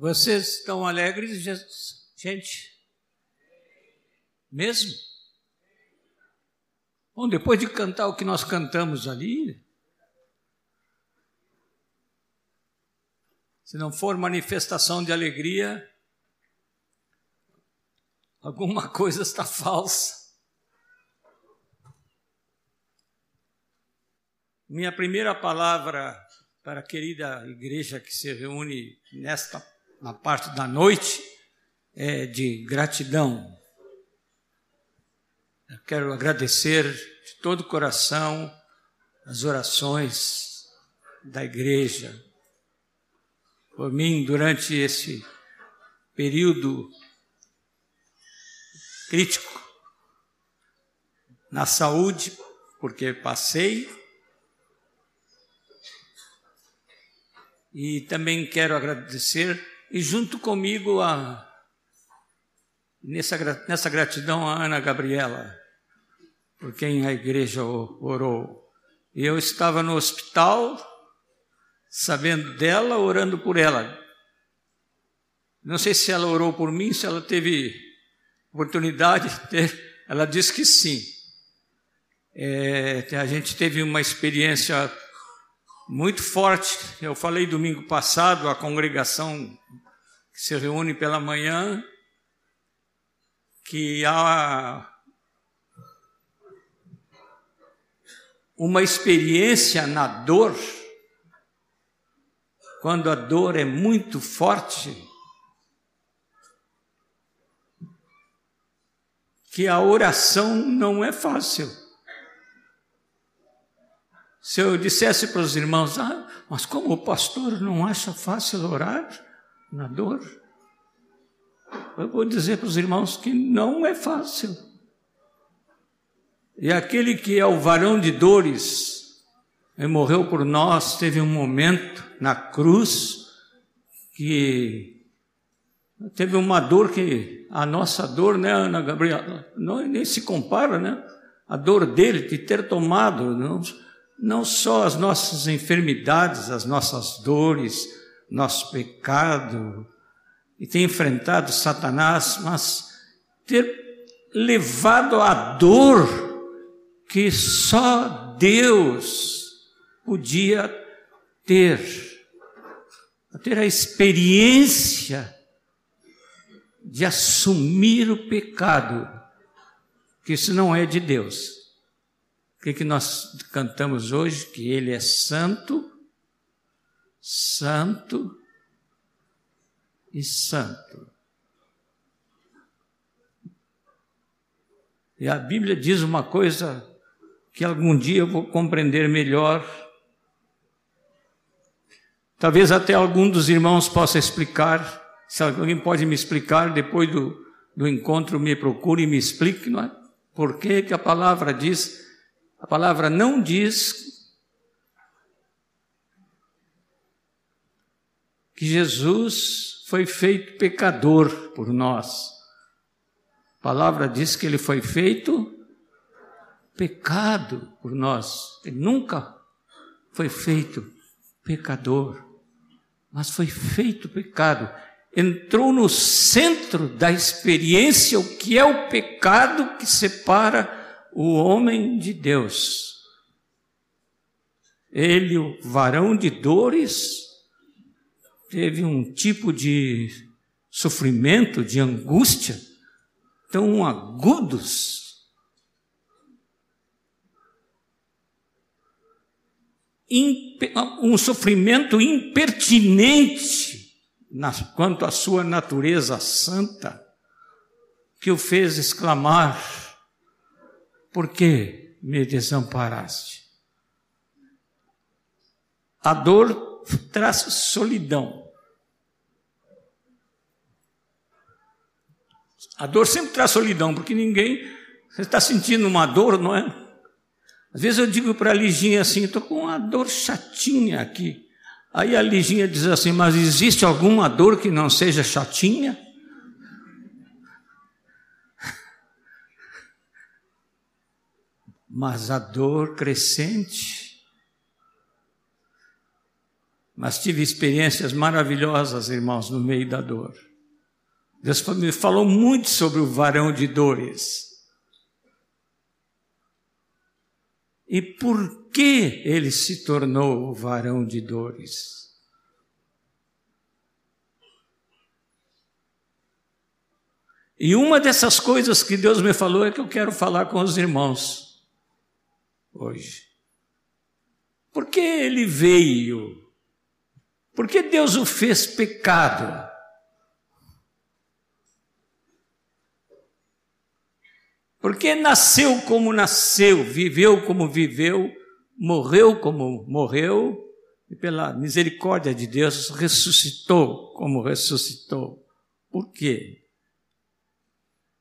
Vocês estão alegres, gente? Mesmo? Bom, depois de cantar o que nós cantamos ali, se não for manifestação de alegria, alguma coisa está falsa. Minha primeira palavra para a querida igreja que se reúne nesta na parte da noite é de gratidão. Eu quero agradecer de todo o coração as orações da igreja por mim durante esse período crítico na saúde, porque passei E também quero agradecer, e junto comigo, a, nessa, nessa gratidão, a Ana Gabriela, por quem a igreja orou. Eu estava no hospital, sabendo dela, orando por ela. Não sei se ela orou por mim, se ela teve oportunidade de ter. Ela disse que sim. É, a gente teve uma experiência muito forte. Eu falei domingo passado, a congregação que se reúne pela manhã, que há uma experiência na dor, quando a dor é muito forte, que a oração não é fácil. Se eu dissesse para os irmãos, ah, mas como o pastor não acha fácil orar na dor? Eu vou dizer para os irmãos que não é fácil. E aquele que é o varão de dores, e morreu por nós, teve um momento na cruz que teve uma dor que a nossa dor, né, Ana Gabriela, não, nem se compara, né? A dor dele de ter tomado, não, não só as nossas enfermidades, as nossas dores, nosso pecado, e ter enfrentado Satanás, mas ter levado a dor que só Deus podia ter, ter a experiência de assumir o pecado, que isso não é de Deus. O que, que nós cantamos hoje? Que Ele é santo, santo e santo. E a Bíblia diz uma coisa que algum dia eu vou compreender melhor. Talvez até algum dos irmãos possa explicar. Se alguém pode me explicar, depois do, do encontro me procure e me explique, não é? Por que, que a palavra diz a palavra não diz que Jesus foi feito pecador por nós. A palavra diz que ele foi feito pecado por nós. Ele nunca foi feito pecador, mas foi feito pecado. Entrou no centro da experiência o que é o pecado que separa o homem de Deus. Ele, o varão de dores, teve um tipo de sofrimento, de angústia tão agudos. Um sofrimento impertinente quanto à sua natureza santa, que o fez exclamar: por que me desamparaste? A dor traz solidão. A dor sempre traz solidão, porque ninguém. Você está sentindo uma dor, não é? Às vezes eu digo para a Liginha assim: estou com uma dor chatinha aqui. Aí a Liginha diz assim: Mas existe alguma dor que não seja chatinha? mas a dor crescente. mas tive experiências maravilhosas, irmãos, no meio da dor. Deus me falou muito sobre o varão de dores. E por que ele se tornou o varão de dores? E uma dessas coisas que Deus me falou é que eu quero falar com os irmãos hoje. Por que ele veio? Por que Deus o fez pecado? Porque nasceu como nasceu, viveu como viveu, morreu como morreu, e pela misericórdia de Deus ressuscitou como ressuscitou. Por quê?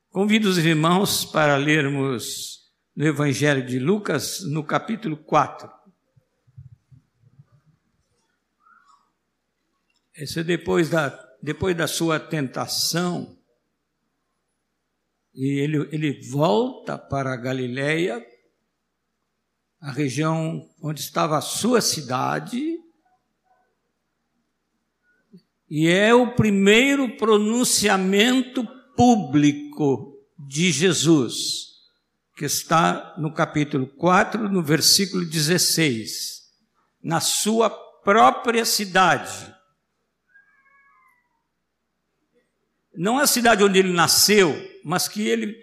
Convido os irmãos para lermos no Evangelho de Lucas, no capítulo 4. Esse é depois da, depois da sua tentação, e ele, ele volta para a Galileia, a região onde estava a sua cidade, e é o primeiro pronunciamento público de Jesus, que está no capítulo 4, no versículo 16, na sua própria cidade. Não a cidade onde ele nasceu, mas que ele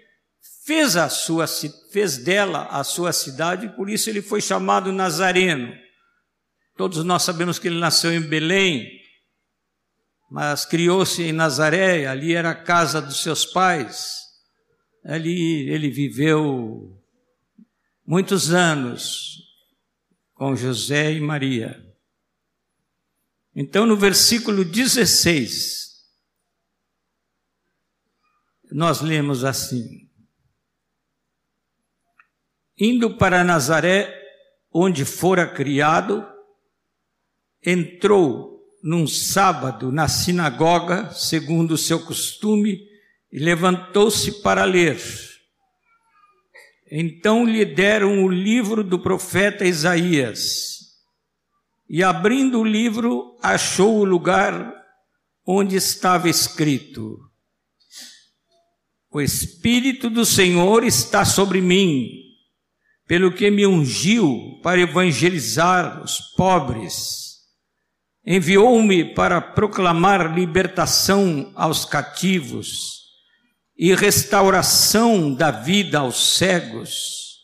fez a sua fez dela a sua cidade, por isso ele foi chamado Nazareno. Todos nós sabemos que ele nasceu em Belém, mas criou-se em Nazaré, ali era a casa dos seus pais. Ali ele viveu muitos anos com José e Maria. Então, no versículo 16, nós lemos assim: Indo para Nazaré, onde fora criado, entrou num sábado na sinagoga, segundo o seu costume, e levantou-se para ler. Então lhe deram o livro do profeta Isaías. E abrindo o livro, achou o lugar onde estava escrito: o Espírito do Senhor está sobre mim, pelo que me ungiu para evangelizar os pobres. Enviou-me para proclamar libertação aos cativos e restauração da vida aos cegos,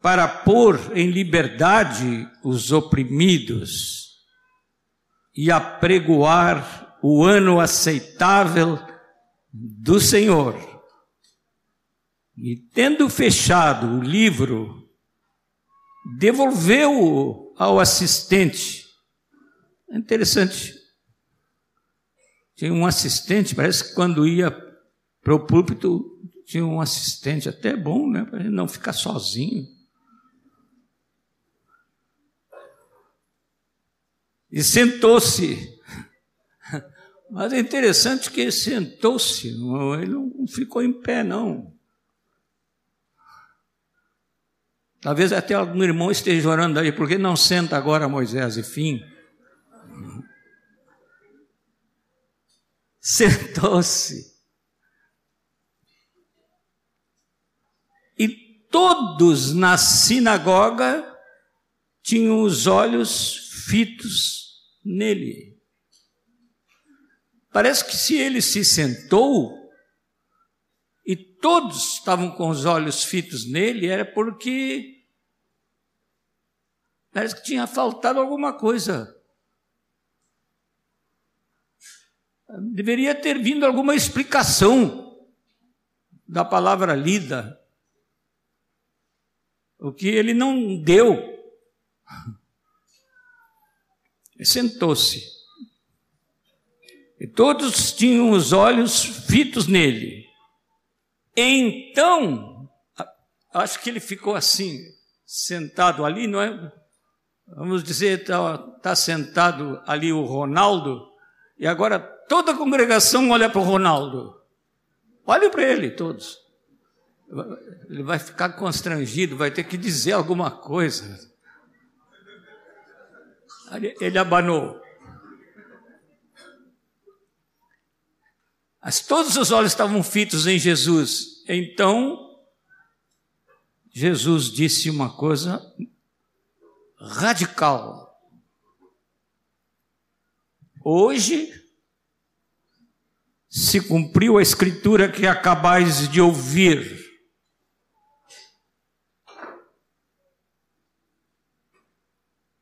para pôr em liberdade os oprimidos e apregoar o ano aceitável do Senhor e tendo fechado o livro, devolveu-o ao assistente. É interessante. Tinha um assistente, parece que quando ia para o púlpito, tinha um assistente, até bom, né? Para ele não ficar sozinho. E sentou-se. Mas é interessante que ele sentou-se, ele não ficou em pé, não. Talvez até algum irmão esteja orando aí, por que não senta agora Moisés e fim? Sentou-se. E todos na sinagoga tinham os olhos fitos nele. Parece que se ele se sentou, e todos estavam com os olhos fitos nele, era porque parece que tinha faltado alguma coisa. Deveria ter vindo alguma explicação da palavra lida, o que ele não deu. Sentou-se. E todos tinham os olhos fitos nele. Então, acho que ele ficou assim, sentado ali, não é? Vamos dizer, está tá sentado ali o Ronaldo, e agora toda a congregação olha para o Ronaldo. Olha para ele, todos. Ele vai ficar constrangido, vai ter que dizer alguma coisa. Ele abanou. Mas todos os olhos estavam fitos em Jesus. Então, Jesus disse uma coisa radical. Hoje se cumpriu a escritura que acabais de ouvir.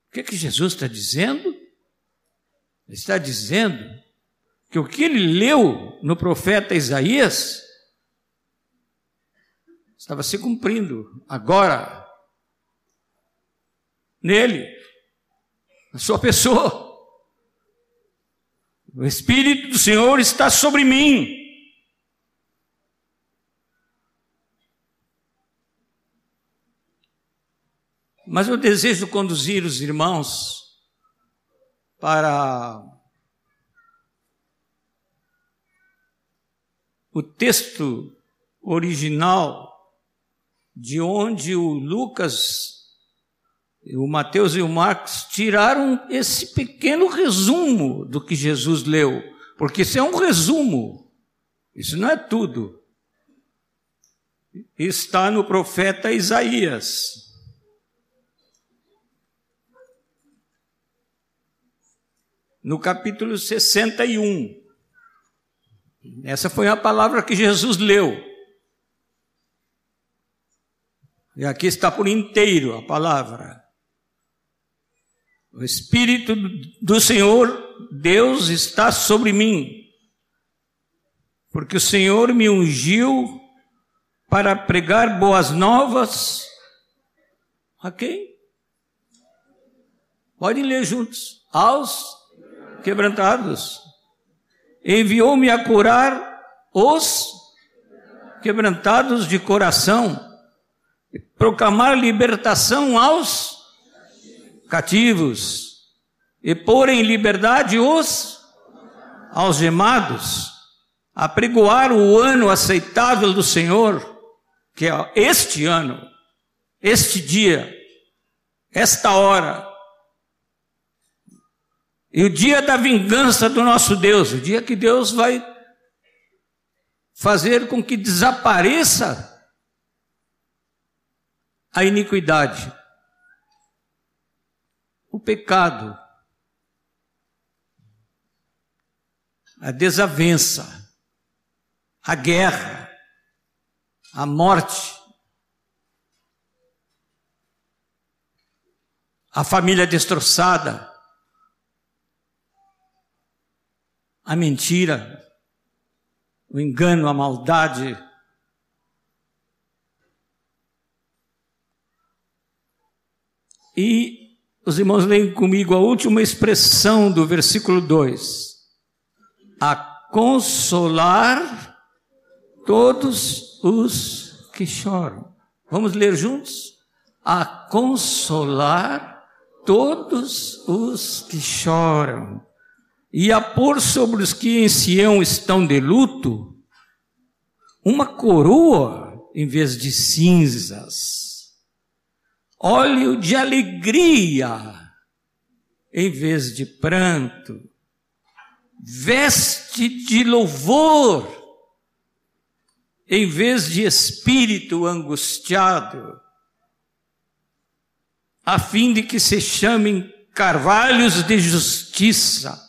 O que, é que Jesus está dizendo? Ele está dizendo que o que ele leu no profeta Isaías estava se cumprindo agora, nele, na sua pessoa. O Espírito do Senhor está sobre mim. Mas eu desejo conduzir os irmãos para o texto original de onde o Lucas, o Mateus e o Marcos tiraram esse pequeno resumo do que Jesus leu, porque isso é um resumo, isso não é tudo. Está no profeta Isaías. No capítulo 61. Essa foi a palavra que Jesus leu. E aqui está por inteiro a palavra. O Espírito do Senhor, Deus, está sobre mim, porque o Senhor me ungiu para pregar boas novas a quem? Podem ler juntos. Aos quebrantados. Enviou-me a curar os quebrantados de coração proclamar libertação aos cativos e pôr em liberdade os algemados, apregoar o ano aceitável do Senhor, que é este ano, este dia, esta hora, e o dia da vingança do nosso Deus, o dia que Deus vai fazer com que desapareça a iniquidade, o pecado, a desavença, a guerra, a morte, a família destroçada, a mentira, o engano, a maldade, E os irmãos leem comigo a última expressão do versículo 2: a consolar todos os que choram. Vamos ler juntos? A consolar todos os que choram e a pôr sobre os que em Sião estão de luto uma coroa em vez de cinzas. Óleo de alegria em vez de pranto, veste de louvor em vez de espírito angustiado, a fim de que se chamem carvalhos de justiça,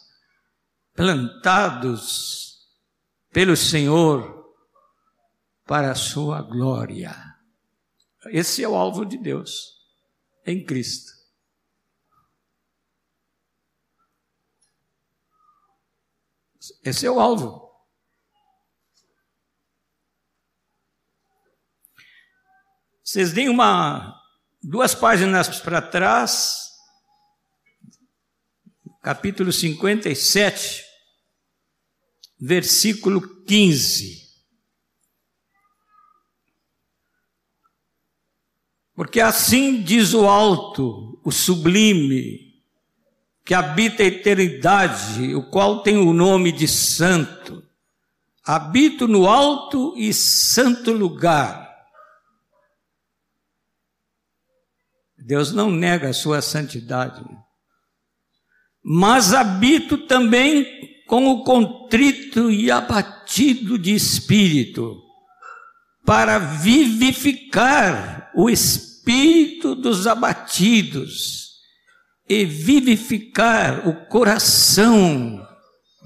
plantados pelo Senhor para a sua glória. Esse é o alvo de Deus em Cristo. Esse é o alvo. Vocês deem uma, duas páginas para trás, capítulo 57, versículo 15. Porque assim diz o alto, o sublime, que habita a eternidade, o qual tem o nome de santo. Habito no alto e santo lugar. Deus não nega a sua santidade. mas habito também com o contrito e abatido de espírito, para vivificar o espírito dos abatidos e vivificar o coração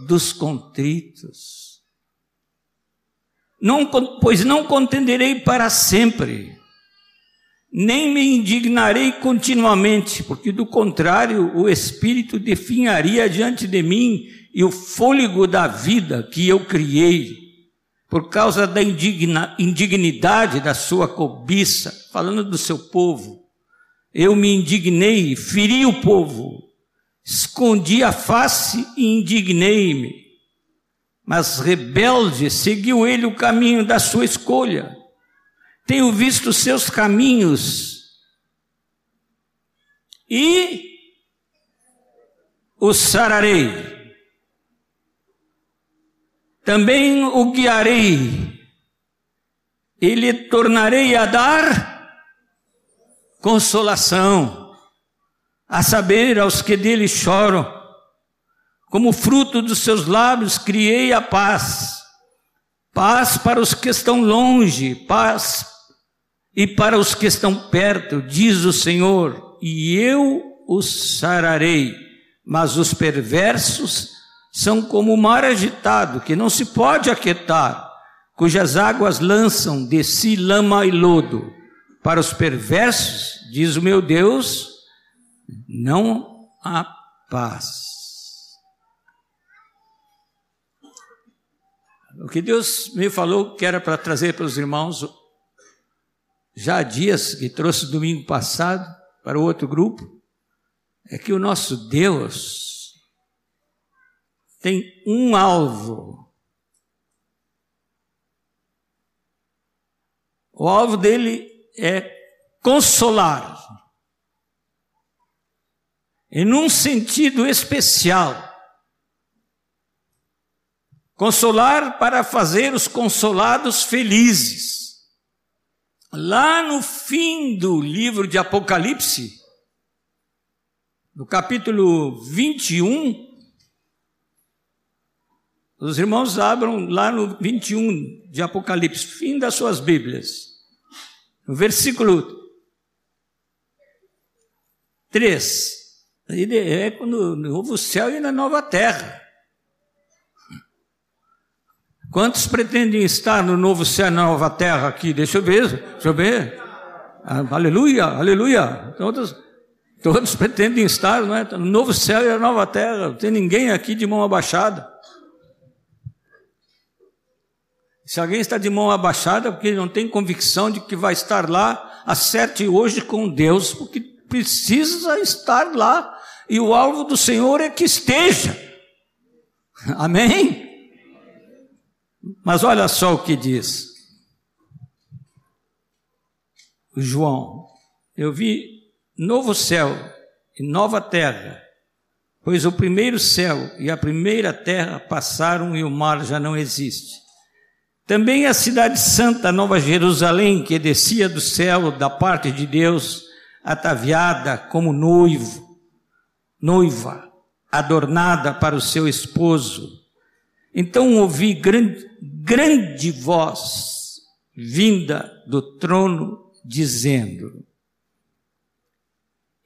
dos contritos. Não, pois não contenderei para sempre nem me indignarei continuamente, porque do contrário o Espírito definharia diante de mim e o fôlego da vida que eu criei, por causa da indigna, indignidade da sua cobiça, falando do seu povo. Eu me indignei, feri o povo, escondi a face e indignei-me. Mas rebelde seguiu ele o caminho da sua escolha tenho visto seus caminhos e o sararei. Também o guiarei e lhe tornarei a dar consolação, a saber, aos que dele choram. Como fruto dos seus lábios criei a paz, paz para os que estão longe, paz e para os que estão perto, diz o Senhor, e eu os sararei. Mas os perversos são como o mar agitado, que não se pode aquietar, cujas águas lançam de si lama e lodo. Para os perversos, diz o meu Deus, não há paz. O que Deus me falou que era para trazer para os irmãos já há dias que trouxe domingo passado para o outro grupo, é que o nosso Deus tem um alvo. O alvo dele é consolar, em um sentido especial. Consolar para fazer os consolados felizes. Lá no fim do livro de Apocalipse, no capítulo 21, os irmãos abram lá no 21 de Apocalipse, fim das suas Bíblias, no versículo 3. É no novo céu e na nova terra. Quantos pretendem estar no novo céu e na nova terra aqui? Deixa eu ver, deixa eu ver. Ah, aleluia, aleluia. Todos, todos pretendem estar não é? no novo céu e na nova terra. Não tem ninguém aqui de mão abaixada. Se alguém está de mão abaixada, porque não tem convicção de que vai estar lá, acerte hoje com Deus, porque precisa estar lá. E o alvo do Senhor é que esteja. Amém? Mas olha só o que diz. João, eu vi novo céu e nova terra, pois o primeiro céu e a primeira terra passaram e o mar já não existe. Também a cidade santa, Nova Jerusalém, que descia do céu da parte de Deus, ataviada como noivo, noiva, adornada para o seu esposo. Então ouvi grande, grande voz vinda do trono, dizendo: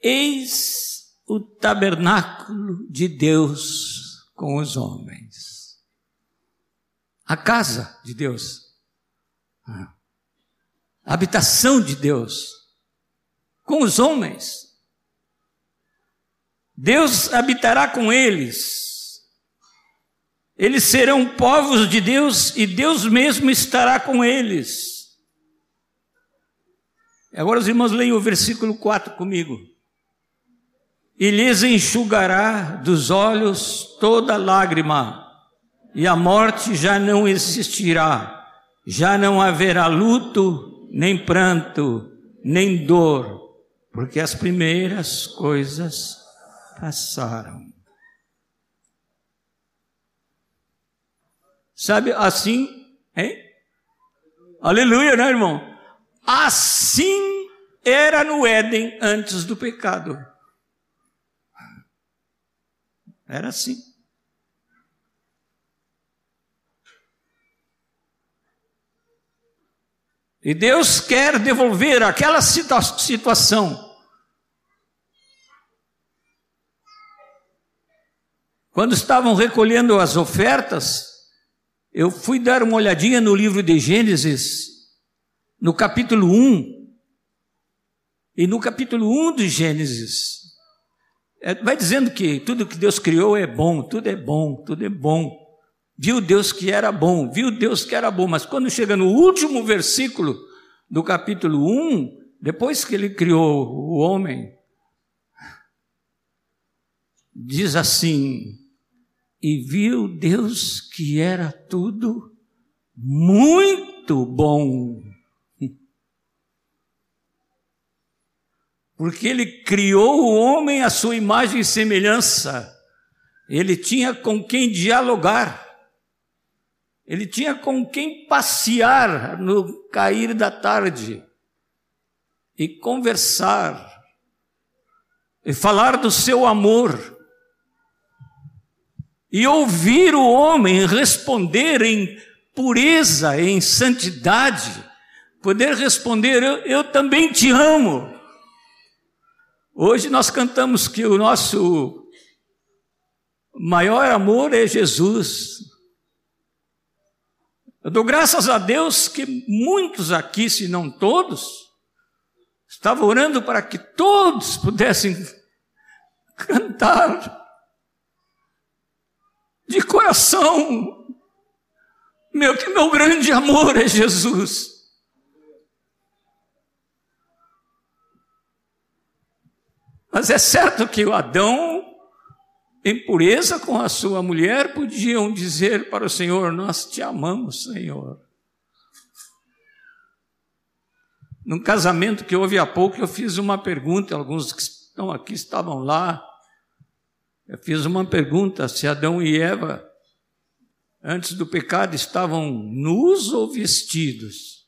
Eis o tabernáculo de Deus com os homens. A casa de Deus. A habitação de Deus com os homens. Deus habitará com eles eles serão povos de Deus e Deus mesmo estará com eles. Agora os irmãos leiam o versículo 4 comigo. E lhes enxugará dos olhos toda lágrima, e a morte já não existirá, já não haverá luto, nem pranto, nem dor, porque as primeiras coisas passaram. Sabe, assim, hein? Aleluia, né, irmão? Assim era no Éden antes do pecado. Era assim. E Deus quer devolver aquela situa situação. Quando estavam recolhendo as ofertas, eu fui dar uma olhadinha no livro de Gênesis, no capítulo 1. E no capítulo 1 de Gênesis, é, vai dizendo que tudo que Deus criou é bom, tudo é bom, tudo é bom. Viu Deus que era bom, viu Deus que era bom, mas quando chega no último versículo do capítulo 1, depois que ele criou o homem, diz assim: E viu Deus que era tudo muito bom. Porque ele criou o homem à sua imagem e semelhança, ele tinha com quem dialogar. Ele tinha com quem passear no cair da tarde e conversar e falar do seu amor e ouvir o homem responder em pureza, em santidade, poder responder: eu, eu também te amo. Hoje nós cantamos que o nosso maior amor é Jesus. Eu dou graças a Deus que muitos aqui, se não todos, estavam orando para que todos pudessem cantar de coração. Meu, que meu grande amor é Jesus. Mas é certo que o Adão em pureza com a sua mulher, podiam dizer para o Senhor: Nós te amamos, Senhor. Num casamento que houve há pouco, eu fiz uma pergunta, alguns que estão aqui estavam lá. Eu fiz uma pergunta se Adão e Eva, antes do pecado, estavam nus ou vestidos.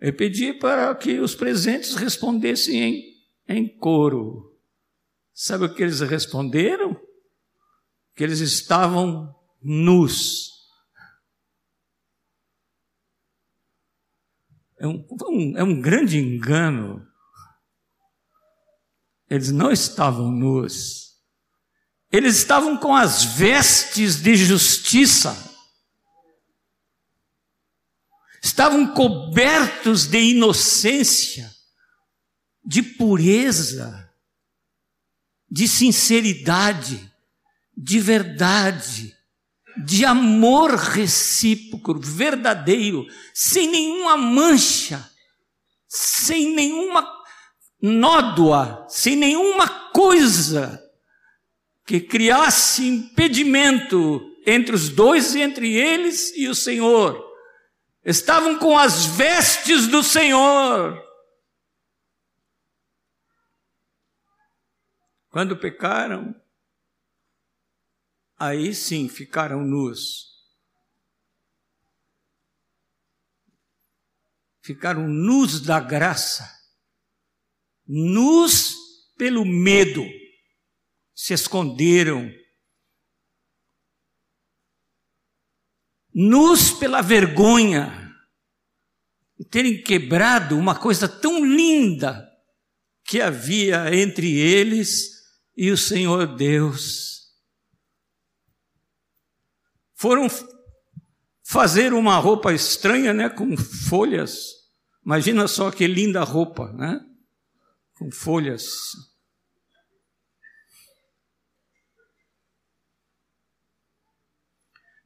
Eu pedi para que os presentes respondessem em, em coro. Sabe o que eles responderam? Que eles estavam nus. É um, é um grande engano. Eles não estavam nus. Eles estavam com as vestes de justiça. Estavam cobertos de inocência, de pureza, de sinceridade de verdade, de amor recíproco, verdadeiro, sem nenhuma mancha, sem nenhuma nódoa, sem nenhuma coisa que criasse impedimento entre os dois, entre eles e o Senhor. Estavam com as vestes do Senhor. Quando pecaram, aí sim ficaram nus. Ficaram nus da graça, nus pelo medo, se esconderam, nus pela vergonha, e terem quebrado uma coisa tão linda que havia entre eles e o Senhor Deus foram fazer uma roupa estranha, né, com folhas. Imagina só que linda roupa, né? Com folhas.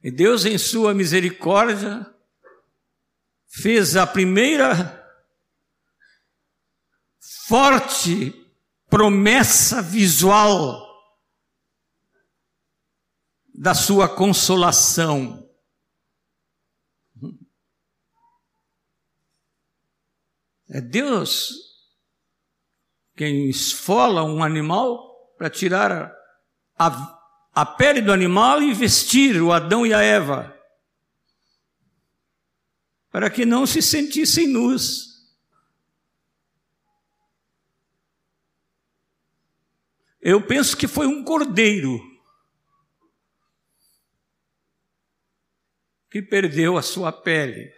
E Deus, em sua misericórdia, fez a primeira forte promessa visual da sua consolação. É Deus quem esfola um animal para tirar a, a pele do animal e vestir o Adão e a Eva, para que não se sentissem nus. Eu penso que foi um cordeiro que perdeu a sua pele.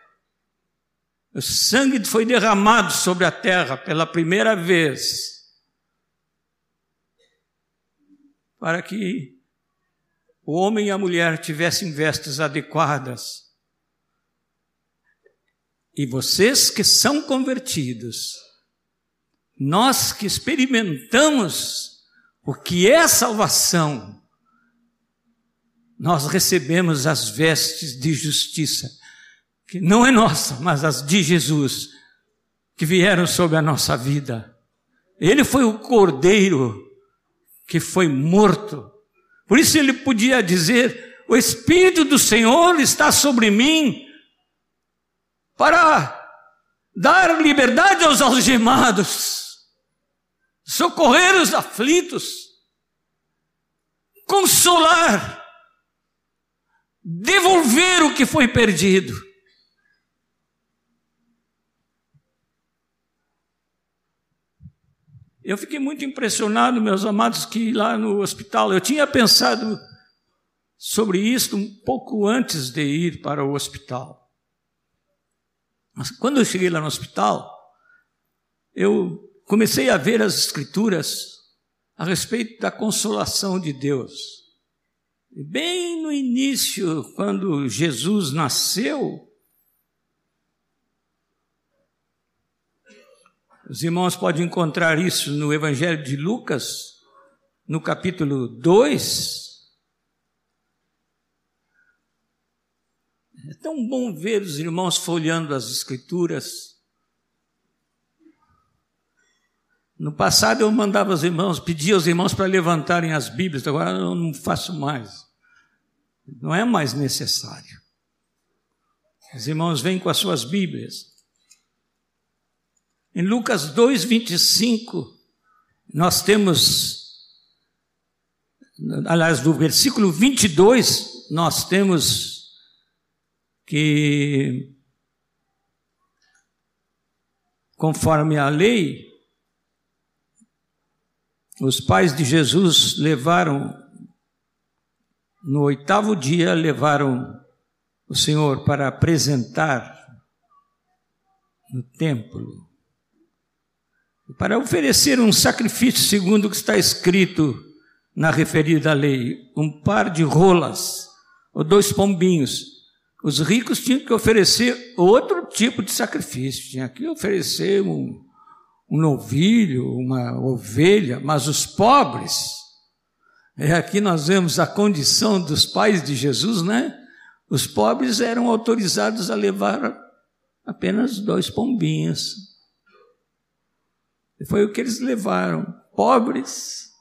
O sangue foi derramado sobre a terra pela primeira vez, para que o homem e a mulher tivessem vestes adequadas. E vocês que são convertidos, nós que experimentamos o que é salvação, nós recebemos as vestes de justiça, que não é nossa, mas as de Jesus, que vieram sobre a nossa vida. Ele foi o cordeiro que foi morto. Por isso ele podia dizer: O Espírito do Senhor está sobre mim para dar liberdade aos algemados, socorrer os aflitos, consolar devolver o que foi perdido. Eu fiquei muito impressionado, meus amados, que lá no hospital, eu tinha pensado sobre isso um pouco antes de ir para o hospital. Mas quando eu cheguei lá no hospital, eu comecei a ver as escrituras a respeito da consolação de Deus. Bem no início, quando Jesus nasceu, os irmãos podem encontrar isso no Evangelho de Lucas, no capítulo 2. É tão bom ver os irmãos folhando as Escrituras No passado eu mandava os irmãos, pedia aos irmãos para levantarem as Bíblias, agora eu não faço mais. Não é mais necessário. Os irmãos vêm com as suas Bíblias. Em Lucas 2, 25, nós temos, aliás, do versículo 22, nós temos que, conforme a lei, os pais de Jesus levaram, no oitavo dia, levaram o Senhor para apresentar no templo, para oferecer um sacrifício segundo o que está escrito na referida lei, um par de rolas ou dois pombinhos. Os ricos tinham que oferecer outro tipo de sacrifício, tinham que oferecer um, um novilho, uma ovelha, mas os pobres, é aqui nós vemos a condição dos pais de Jesus, né? Os pobres eram autorizados a levar apenas dois pombinhos. E foi o que eles levaram. Pobres.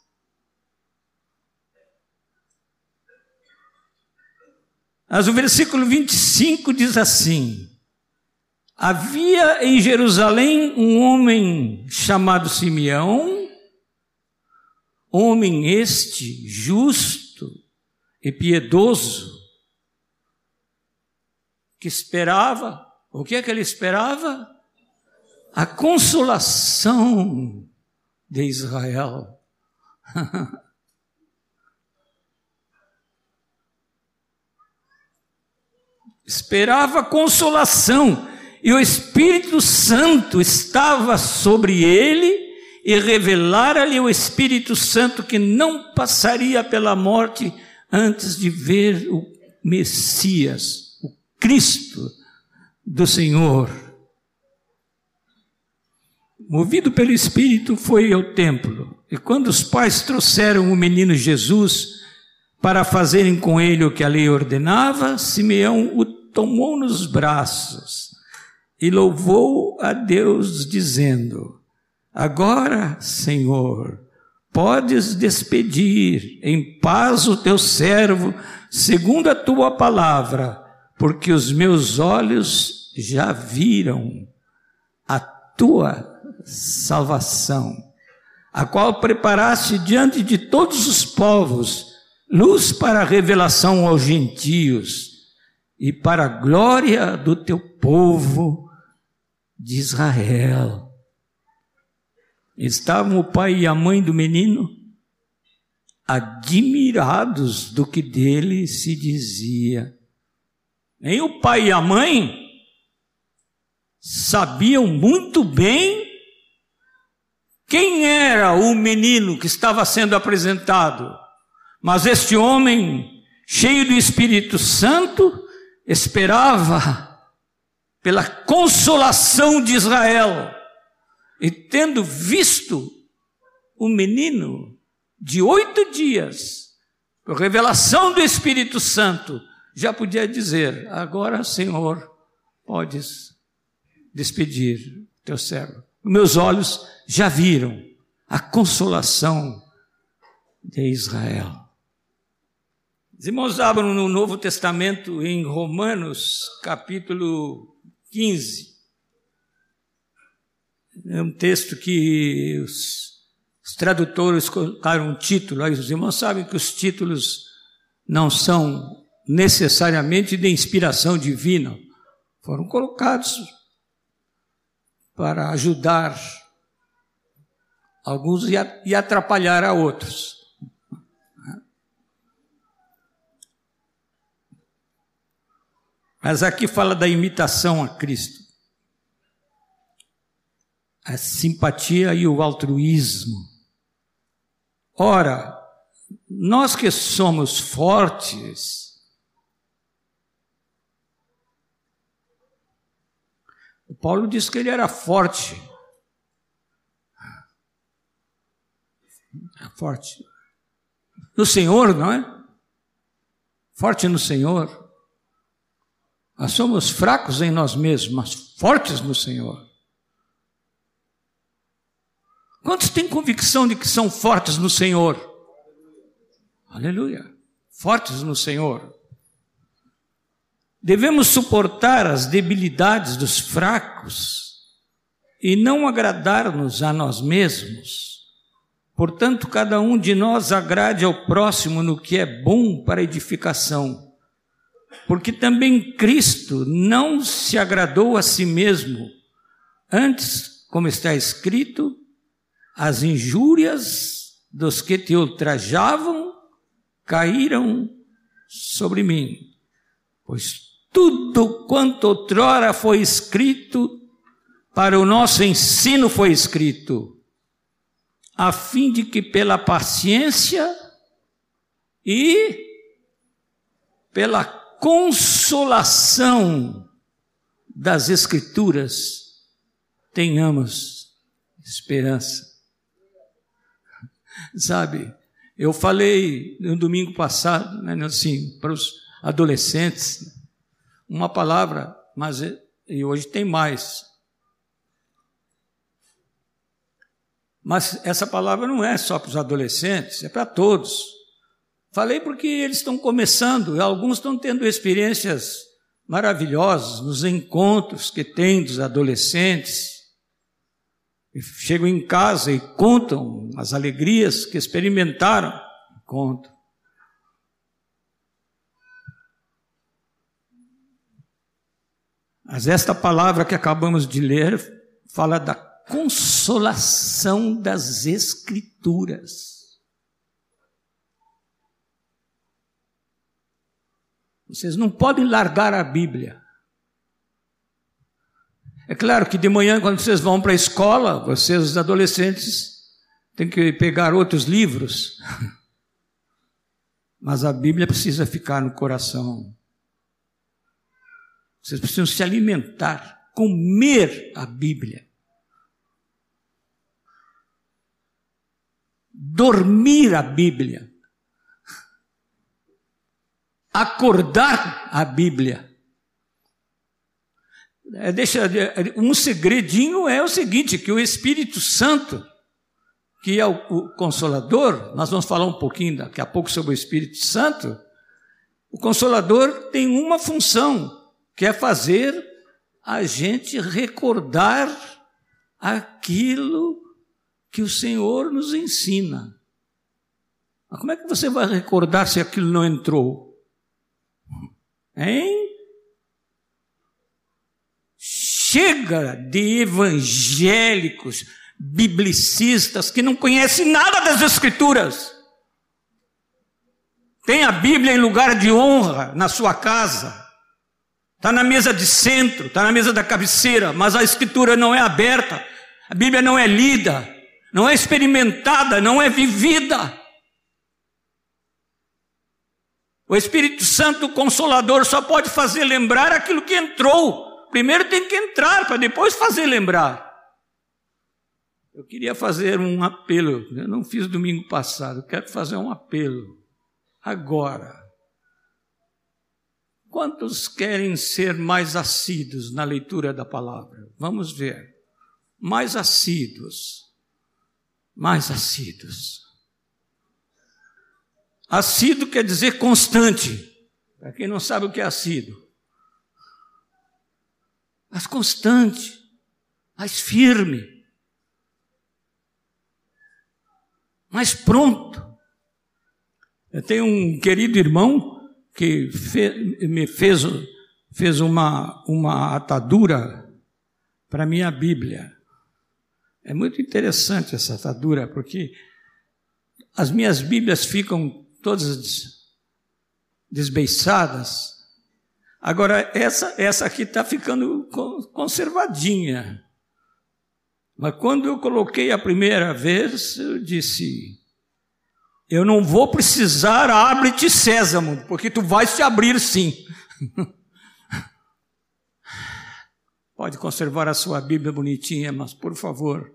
Mas o versículo 25 diz assim: Havia em Jerusalém um homem chamado Simeão, homem este justo e piedoso, que esperava, o que é que ele esperava? A consolação de Israel. esperava consolação e o Espírito Santo estava sobre ele, e revelara-lhe o Espírito Santo que não passaria pela morte antes de ver o Messias, o Cristo do Senhor. Movido pelo Espírito, foi ao templo. E quando os pais trouxeram o menino Jesus para fazerem com ele o que a lei ordenava, Simeão o tomou nos braços e louvou a Deus, dizendo: Agora, Senhor, podes despedir em paz o teu servo, segundo a tua palavra, porque os meus olhos já viram a tua salvação, a qual preparaste diante de todos os povos, luz para a revelação aos gentios e para a glória do teu povo de Israel. Estavam o pai e a mãe do menino admirados do que dele se dizia. Nem o pai e a mãe sabiam muito bem quem era o menino que estava sendo apresentado. Mas este homem, cheio do Espírito Santo, esperava pela consolação de Israel. E tendo visto o menino de oito dias, por revelação do Espírito Santo, já podia dizer: Agora, Senhor, podes despedir teu servo. Meus olhos já viram a consolação de Israel. Os irmãos abram no Novo Testamento em Romanos, capítulo 15. É um texto que os, os tradutores colocaram um título, aí os irmãos sabem que os títulos não são necessariamente de inspiração divina, foram colocados para ajudar alguns e atrapalhar a outros. Mas aqui fala da imitação a Cristo. A simpatia e o altruísmo. Ora, nós que somos fortes, O Paulo diz que ele era forte. Forte. No Senhor, não é? Forte no Senhor. Nós somos fracos em nós mesmos, mas fortes no Senhor. Quantos têm convicção de que são fortes no Senhor? Aleluia. Fortes no Senhor. Devemos suportar as debilidades dos fracos e não agradar-nos a nós mesmos. Portanto, cada um de nós agrade ao próximo no que é bom para edificação. Porque também Cristo não se agradou a si mesmo. Antes, como está escrito, as injúrias dos que te ultrajavam caíram sobre mim. Pois tudo quanto outrora foi escrito, para o nosso ensino foi escrito, a fim de que pela paciência e pela consolação das Escrituras tenhamos esperança. Sabe, eu falei no domingo passado, né, assim, para os adolescentes, uma palavra, mas e hoje tem mais. Mas essa palavra não é só para os adolescentes, é para todos. Falei porque eles estão começando, alguns estão tendo experiências maravilhosas nos encontros que têm dos adolescentes. Chegam em casa e contam as alegrias que experimentaram. Contam. Mas esta palavra que acabamos de ler fala da consolação das Escrituras. Vocês não podem largar a Bíblia. É claro que de manhã, quando vocês vão para a escola, vocês, os adolescentes, têm que pegar outros livros. Mas a Bíblia precisa ficar no coração. Vocês precisam se alimentar, comer a Bíblia. Dormir a Bíblia. Acordar a Bíblia. É, deixa, um segredinho é o seguinte: que o Espírito Santo, que é o, o Consolador, nós vamos falar um pouquinho daqui a pouco sobre o Espírito Santo. O Consolador tem uma função, quer fazer a gente recordar aquilo que o Senhor nos ensina. Mas como é que você vai recordar se aquilo não entrou? Hein? Chega de evangélicos, biblicistas que não conhecem nada das Escrituras. Tem a Bíblia em lugar de honra na sua casa está na mesa de centro, está na mesa da cabeceira, mas a escritura não é aberta, a Bíblia não é lida, não é experimentada, não é vivida. O Espírito Santo Consolador só pode fazer lembrar aquilo que entrou. Primeiro tem que entrar para depois fazer lembrar. Eu queria fazer um apelo, eu não fiz domingo passado, quero fazer um apelo agora. Quantos querem ser mais assíduos na leitura da palavra? Vamos ver. Mais assíduos. Mais assíduos. Assíduo quer dizer constante. Para quem não sabe o que é assíduo. Mas constante, mais firme, mais pronto. Eu tenho um querido irmão que me fez, fez uma, uma atadura para a minha Bíblia. É muito interessante essa atadura, porque as minhas Bíblias ficam todas desbeiçadas. Agora, essa, essa aqui está ficando conservadinha. Mas quando eu coloquei a primeira vez, eu disse: Eu não vou precisar, abre-te sésamo, porque tu vais te abrir sim. Pode conservar a sua Bíblia bonitinha, mas por favor,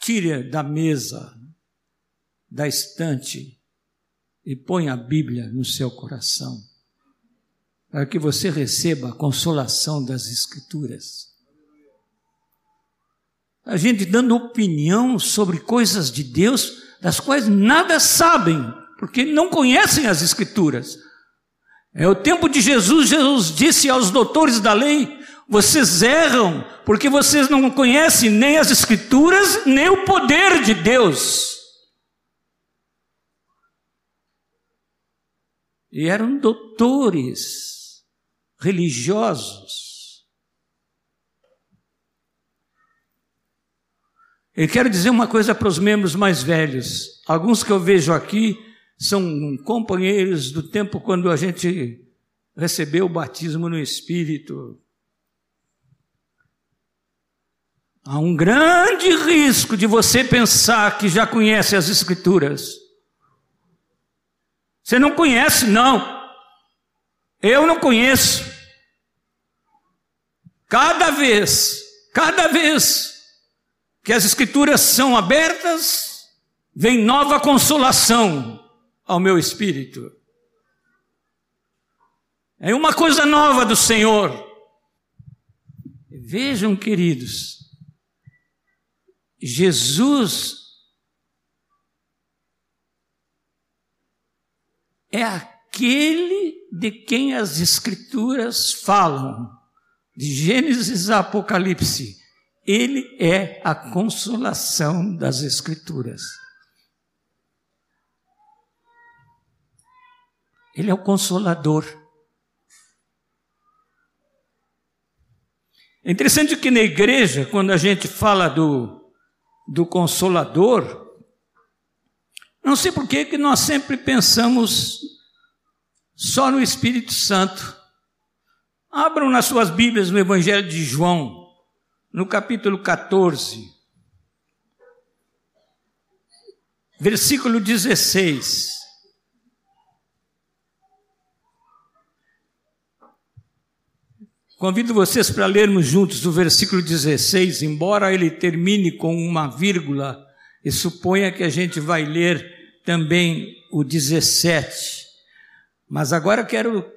tire da mesa, da estante e ponha a Bíblia no seu coração, para que você receba a consolação das Escrituras a gente dando opinião sobre coisas de Deus das quais nada sabem, porque não conhecem as Escrituras. É o tempo de Jesus, Jesus disse aos doutores da lei: vocês erram, porque vocês não conhecem nem as Escrituras, nem o poder de Deus. E eram doutores religiosos Eu quero dizer uma coisa para os membros mais velhos. Alguns que eu vejo aqui são companheiros do tempo quando a gente recebeu o batismo no Espírito. Há um grande risco de você pensar que já conhece as Escrituras. Você não conhece, não. Eu não conheço. Cada vez, cada vez que as Escrituras são abertas, vem nova consolação ao meu espírito. É uma coisa nova do Senhor. Vejam, queridos, Jesus é aquele de quem as Escrituras falam, de Gênesis a Apocalipse ele é a consolação das Escrituras. Ele é o consolador. É interessante que na igreja, quando a gente fala do, do consolador, não sei por que, nós sempre pensamos só no Espírito Santo. Abram nas suas Bíblias no Evangelho de João no capítulo 14, versículo 16. Convido vocês para lermos juntos o versículo 16, embora ele termine com uma vírgula, e suponha que a gente vai ler também o 17. Mas agora quero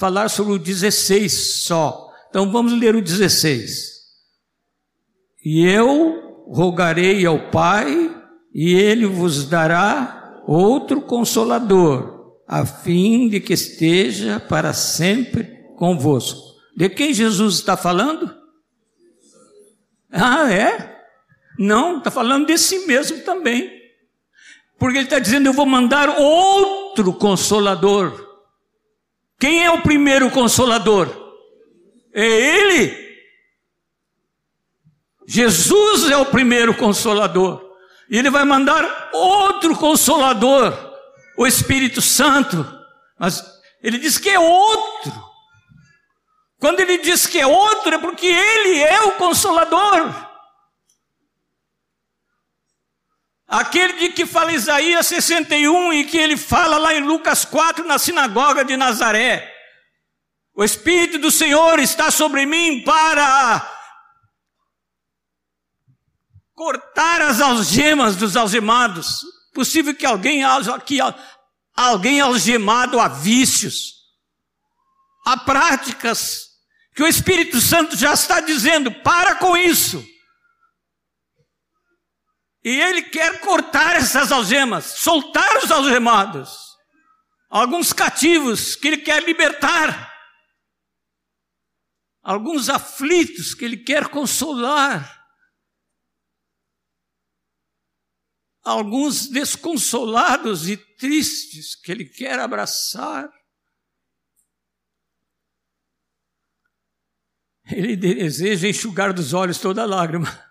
falar sobre o 16 só. Então vamos ler o 16. E eu rogarei ao Pai, e ele vos dará outro consolador, a fim de que esteja para sempre convosco. De quem Jesus está falando? Ah, é? Não, está falando de si mesmo também. Porque ele está dizendo: Eu vou mandar outro consolador. Quem é o primeiro consolador? É ele. Jesus é o primeiro consolador. E ele vai mandar outro consolador, o Espírito Santo. Mas ele diz que é outro. Quando ele diz que é outro, é porque ele é o consolador. Aquele de que fala Isaías 61 e que ele fala lá em Lucas 4 na sinagoga de Nazaré. O Espírito do Senhor está sobre mim para cortar as algemas dos algemados. Possível que alguém, que alguém algemado a vícios, a práticas, que o Espírito Santo já está dizendo: para com isso. E ele quer cortar essas algemas, soltar os algemados, alguns cativos que ele quer libertar, alguns aflitos que ele quer consolar. alguns desconsolados e tristes que ele quer abraçar. Ele deseja enxugar dos olhos toda lágrima.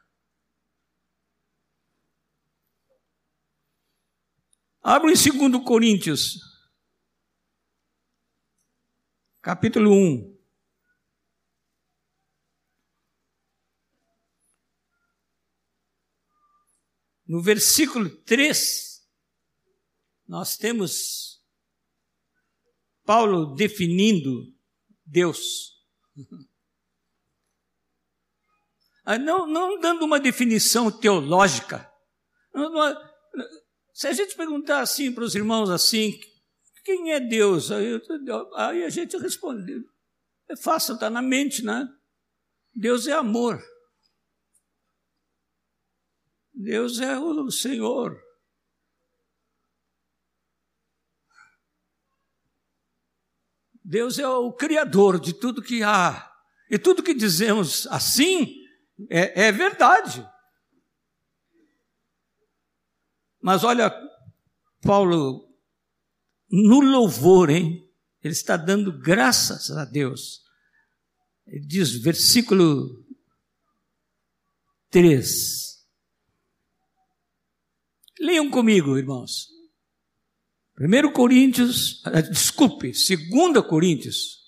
Abra em 2 Coríntios, capítulo 1. No versículo 3, nós temos Paulo definindo Deus. Ah, não, não dando uma definição teológica. Se a gente perguntar assim para os irmãos assim, quem é Deus? Aí, aí a gente responde, é fácil, está na mente, né? Deus é amor. Deus é o Senhor. Deus é o Criador de tudo que há. E tudo que dizemos assim é, é verdade. Mas olha, Paulo, no louvor, hein? Ele está dando graças a Deus. Ele diz, versículo 3. Leiam comigo, irmãos. 1 Coríntios, ah, desculpe, 2 Coríntios.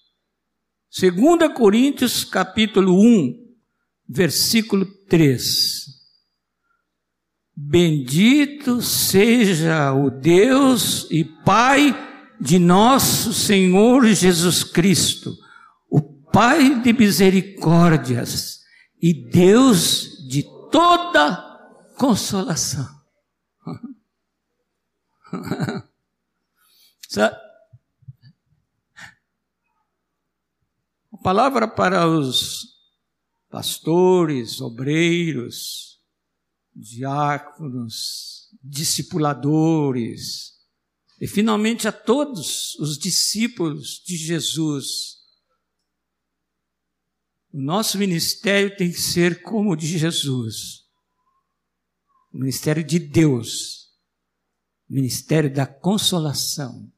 2 Coríntios, capítulo 1, versículo 3. Bendito seja o Deus e Pai de nosso Senhor Jesus Cristo, o Pai de misericórdias e Deus de toda consolação. A palavra para os pastores, obreiros, diáconos, discipuladores, e finalmente a todos os discípulos de Jesus. O nosso ministério tem que ser como o de Jesus o ministério de Deus, o ministério da consolação.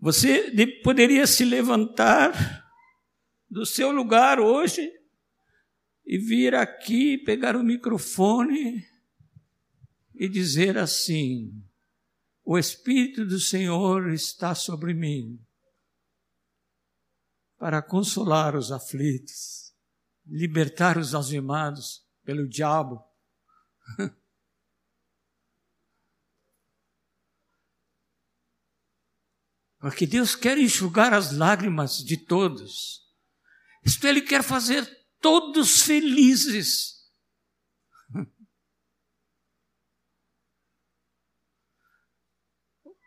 Você poderia se levantar do seu lugar hoje e vir aqui, pegar o microfone e dizer assim: O Espírito do Senhor está sobre mim para consolar os aflitos libertar os algemados pelo diabo. Porque Deus quer enxugar as lágrimas de todos. Isto Ele quer fazer todos felizes.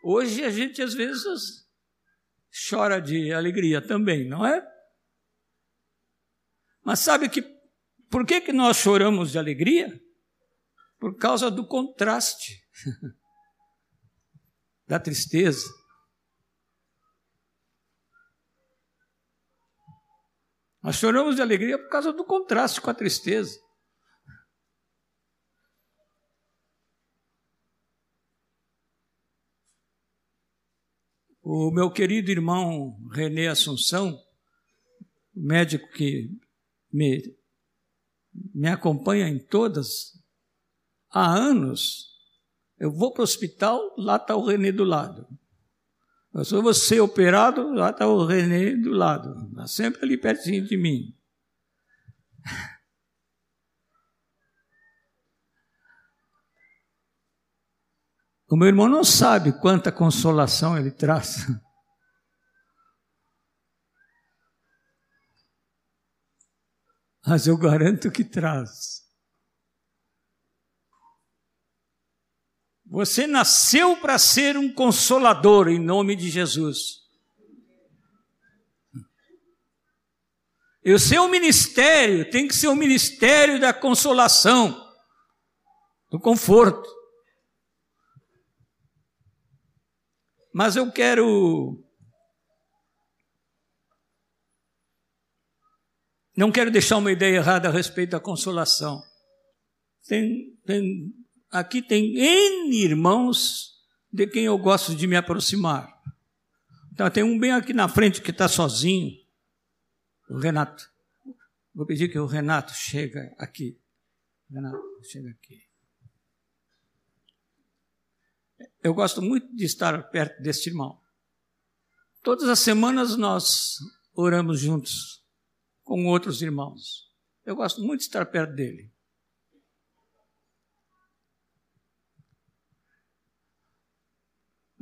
Hoje a gente às vezes chora de alegria também, não é? Mas sabe que por que, que nós choramos de alegria? Por causa do contraste, da tristeza. Nós choramos de alegria por causa do contraste com a tristeza. O meu querido irmão René Assunção, médico que me, me acompanha em todas há anos. Eu vou para o hospital, lá está o Renê do lado. Eu vou ser operado, lá está o René do lado, está sempre ali pertinho de mim. O meu irmão não sabe quanta consolação ele traz. Mas eu garanto que traz. Você nasceu para ser um consolador em nome de Jesus. E o seu ministério tem que ser o ministério da consolação, do conforto. Mas eu quero. Não quero deixar uma ideia errada a respeito da consolação. Tem, tem, aqui tem N irmãos de quem eu gosto de me aproximar. Então, tem um bem aqui na frente que está sozinho, o Renato. Vou pedir que o Renato chegue aqui. Renato, chega aqui. Eu gosto muito de estar perto deste irmão. Todas as semanas nós oramos juntos com outros irmãos. Eu gosto muito de estar perto dele.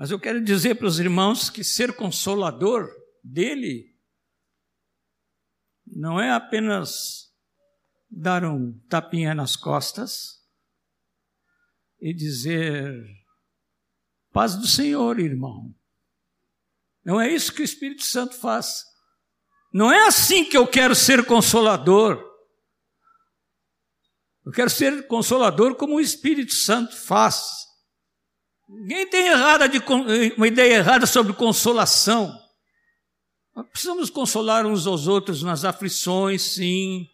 Mas eu quero dizer para os irmãos que ser consolador dele não é apenas dar um tapinha nas costas e dizer Paz do Senhor, irmão. Não é isso que o Espírito Santo faz. Não é assim que eu quero ser consolador. Eu quero ser consolador como o Espírito Santo faz. Ninguém tem errada de, uma ideia errada sobre consolação. Nós precisamos consolar uns aos outros nas aflições, sim.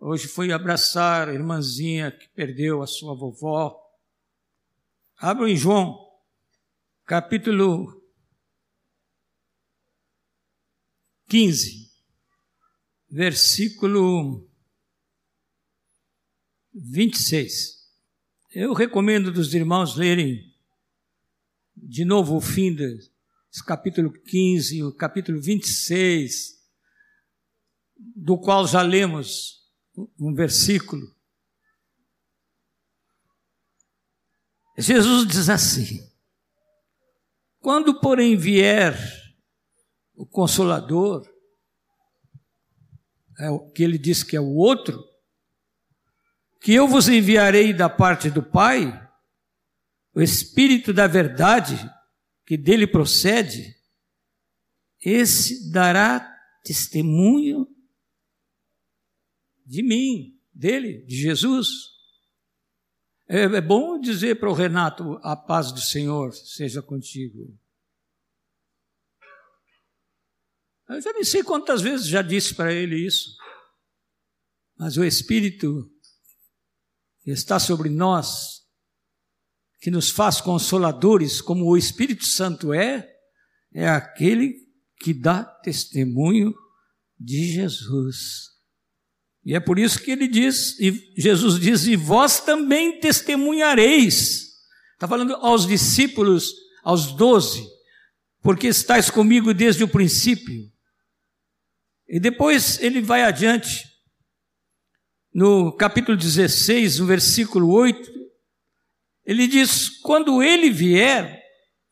Hoje fui abraçar a irmãzinha que perdeu a sua vovó. Abram em João, capítulo 15, versículo 26. Eu recomendo dos irmãos lerem de novo o fim desse capítulo 15, o capítulo 26, do qual já lemos um versículo. Jesus diz assim: quando, porém, vier o Consolador, é o que ele diz que é o outro, que eu vos enviarei da parte do Pai, o Espírito da Verdade, que dele procede, esse dará testemunho de mim, dele, de Jesus. É, é bom dizer para o Renato: a paz do Senhor seja contigo. Eu já nem sei quantas vezes já disse para ele isso. Mas o Espírito está sobre nós, que nos faz consoladores, como o Espírito Santo é, é aquele que dá testemunho de Jesus. E é por isso que ele diz, e Jesus diz, e vós também testemunhareis. Está falando aos discípulos, aos doze, porque estáis comigo desde o princípio. E depois ele vai adiante, no capítulo 16, no versículo 8, ele diz: quando ele vier,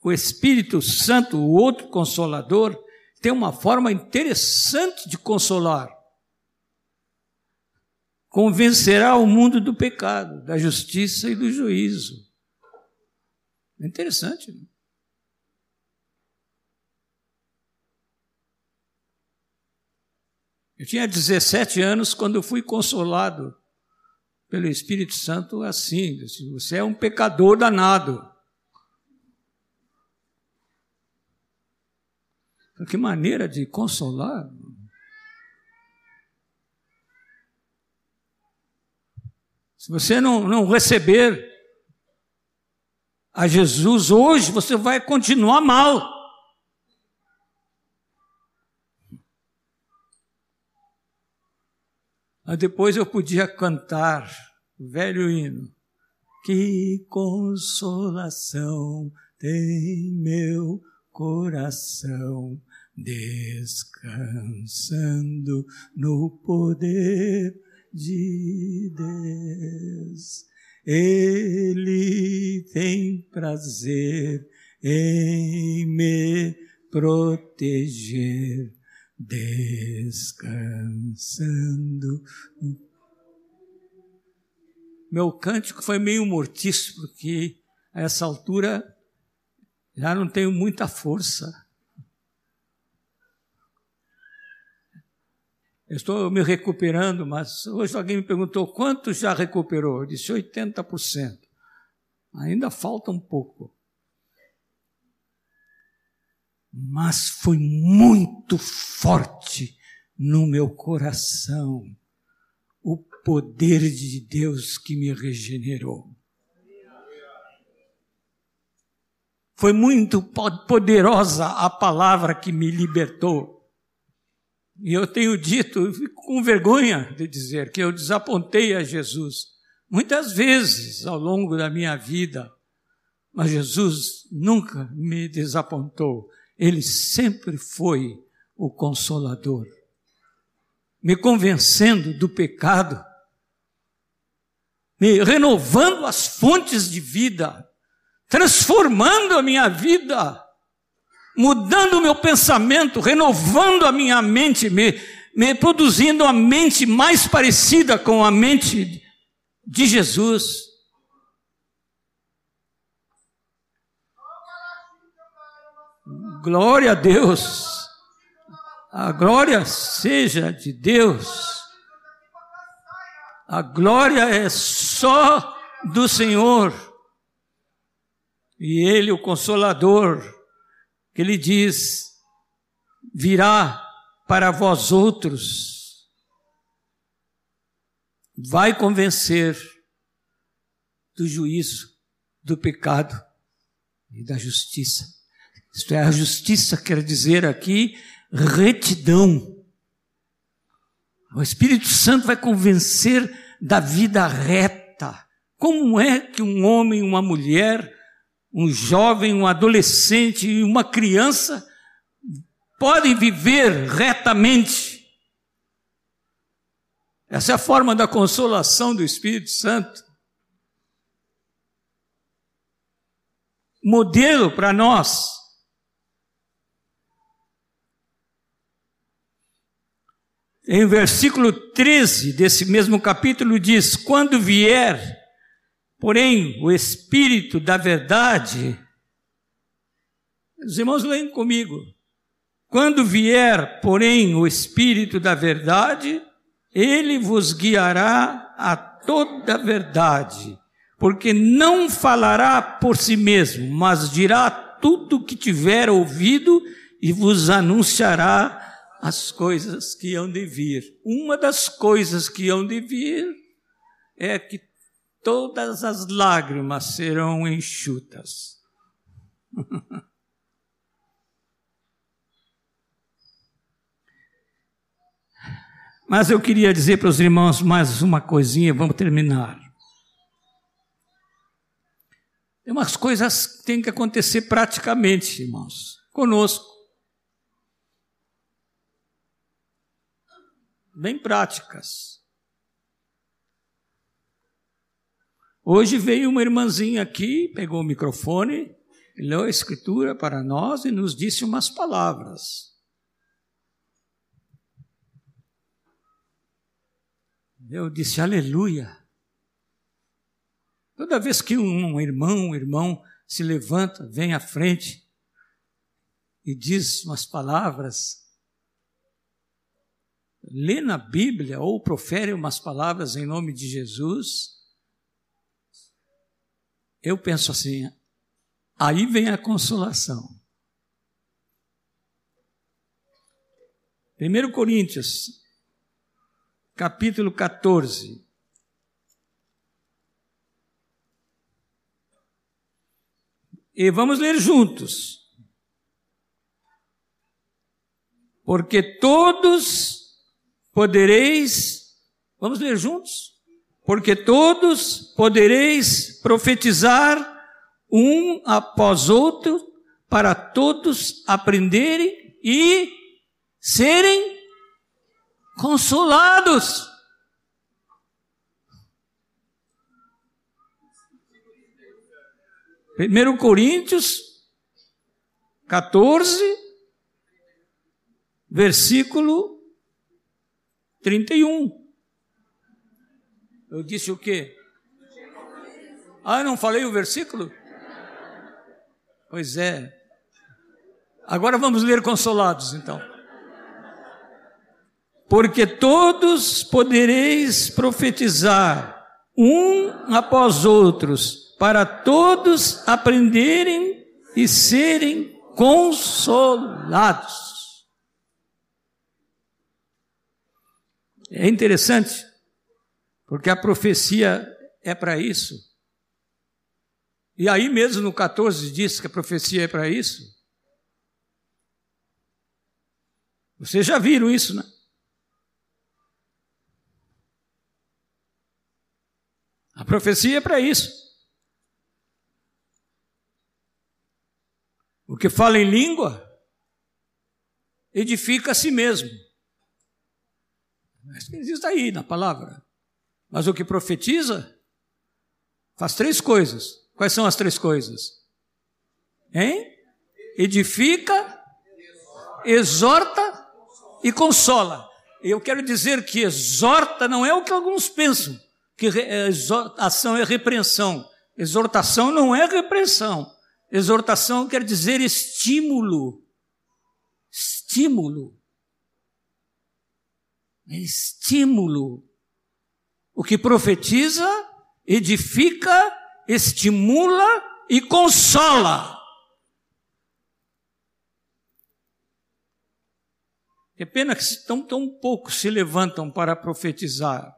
o Espírito Santo, o outro consolador, tem uma forma interessante de consolar convencerá o mundo do pecado, da justiça e do juízo. É interessante. Né? Eu tinha 17 anos quando fui consolado pelo Espírito Santo assim: disse, você é um pecador danado. Que maneira de consolar. Se você não, não receber a Jesus hoje, você vai continuar mal. Mas depois eu podia cantar o velho hino. Que consolação tem meu coração descansando no poder de Deus. Ele tem prazer em me proteger, descansando. Meu cântico foi meio mortiço, porque a essa altura já não tenho muita força. Estou me recuperando, mas hoje alguém me perguntou quanto já recuperou. Eu disse 80%. Ainda falta um pouco. Mas foi muito forte no meu coração o poder de Deus que me regenerou. Foi muito poderosa a palavra que me libertou. E eu tenho dito, com vergonha de dizer, que eu desapontei a Jesus muitas vezes ao longo da minha vida, mas Jesus nunca me desapontou. Ele sempre foi o consolador, me convencendo do pecado, me renovando as fontes de vida, transformando a minha vida mudando o meu pensamento, renovando a minha mente, me, me produzindo a mente mais parecida com a mente de Jesus. Glória a Deus. A glória seja de Deus. A glória é só do Senhor. E Ele, o Consolador, que ele diz: virá para vós outros, vai convencer do juízo, do pecado e da justiça. Isto é, a justiça quer dizer aqui retidão. O Espírito Santo vai convencer da vida reta. Como é que um homem, uma mulher, um jovem, um adolescente e uma criança podem viver retamente. Essa é a forma da consolação do Espírito Santo. Modelo para nós. Em versículo 13 desse mesmo capítulo diz: Quando vier Porém, o Espírito da Verdade, os irmãos leem comigo. Quando vier, porém, o Espírito da Verdade, ele vos guiará a toda a verdade, porque não falará por si mesmo, mas dirá tudo o que tiver ouvido e vos anunciará as coisas que hão de vir. Uma das coisas que hão de vir é que todas as lágrimas serão enxutas. Mas eu queria dizer para os irmãos mais uma coisinha, vamos terminar. Tem umas coisas que têm que acontecer praticamente, irmãos, conosco. Bem práticas. Hoje veio uma irmãzinha aqui, pegou o microfone, leu a escritura para nós e nos disse umas palavras. Eu disse aleluia. Toda vez que um irmão, um irmão se levanta, vem à frente e diz umas palavras, lê na Bíblia ou profere umas palavras em nome de Jesus, eu penso assim, aí vem a consolação. 1 Coríntios, capítulo 14. E vamos ler juntos. Porque todos podereis, vamos ler juntos? porque todos podereis profetizar um após outro, para todos aprenderem e serem consolados. Primeiro Coríntios 14, versículo 31. Eu disse o quê? Ah, não falei o versículo? Pois é. Agora vamos ler Consolados, então. Porque todos podereis profetizar, um após outros, para todos aprenderem e serem consolados. É interessante, porque a profecia é para isso. E aí mesmo no 14 diz que a profecia é para isso. Vocês já viram isso, né? A profecia é para isso. O que fala em língua edifica a si mesmo. Isso existe aí na palavra. Mas o que profetiza faz três coisas. Quais são as três coisas? Hein? Edifica, exorta e consola. Eu quero dizer que exorta não é o que alguns pensam, que exortação é repreensão. Exortação não é repreensão. Exortação quer dizer estímulo. Estímulo é estímulo. O que profetiza, edifica, estimula e consola. É pena que tão, tão poucos se levantam para profetizar.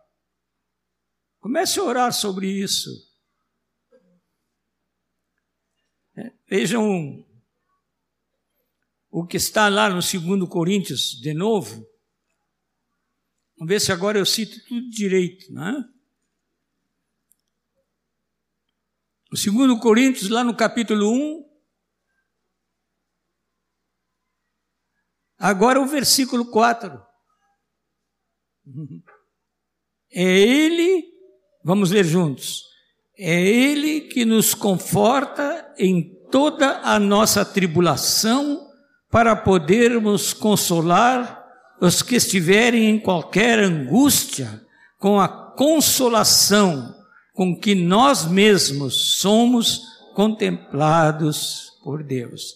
Comece a orar sobre isso. É, vejam o que está lá no 2 Coríntios, de novo. Vamos ver se agora eu cito tudo direito, né? O segundo Coríntios, lá no capítulo 1, agora o versículo 4. É Ele, vamos ler juntos, é Ele que nos conforta em toda a nossa tribulação para podermos consolar os que estiverem em qualquer angústia, com a consolação com que nós mesmos somos contemplados por Deus.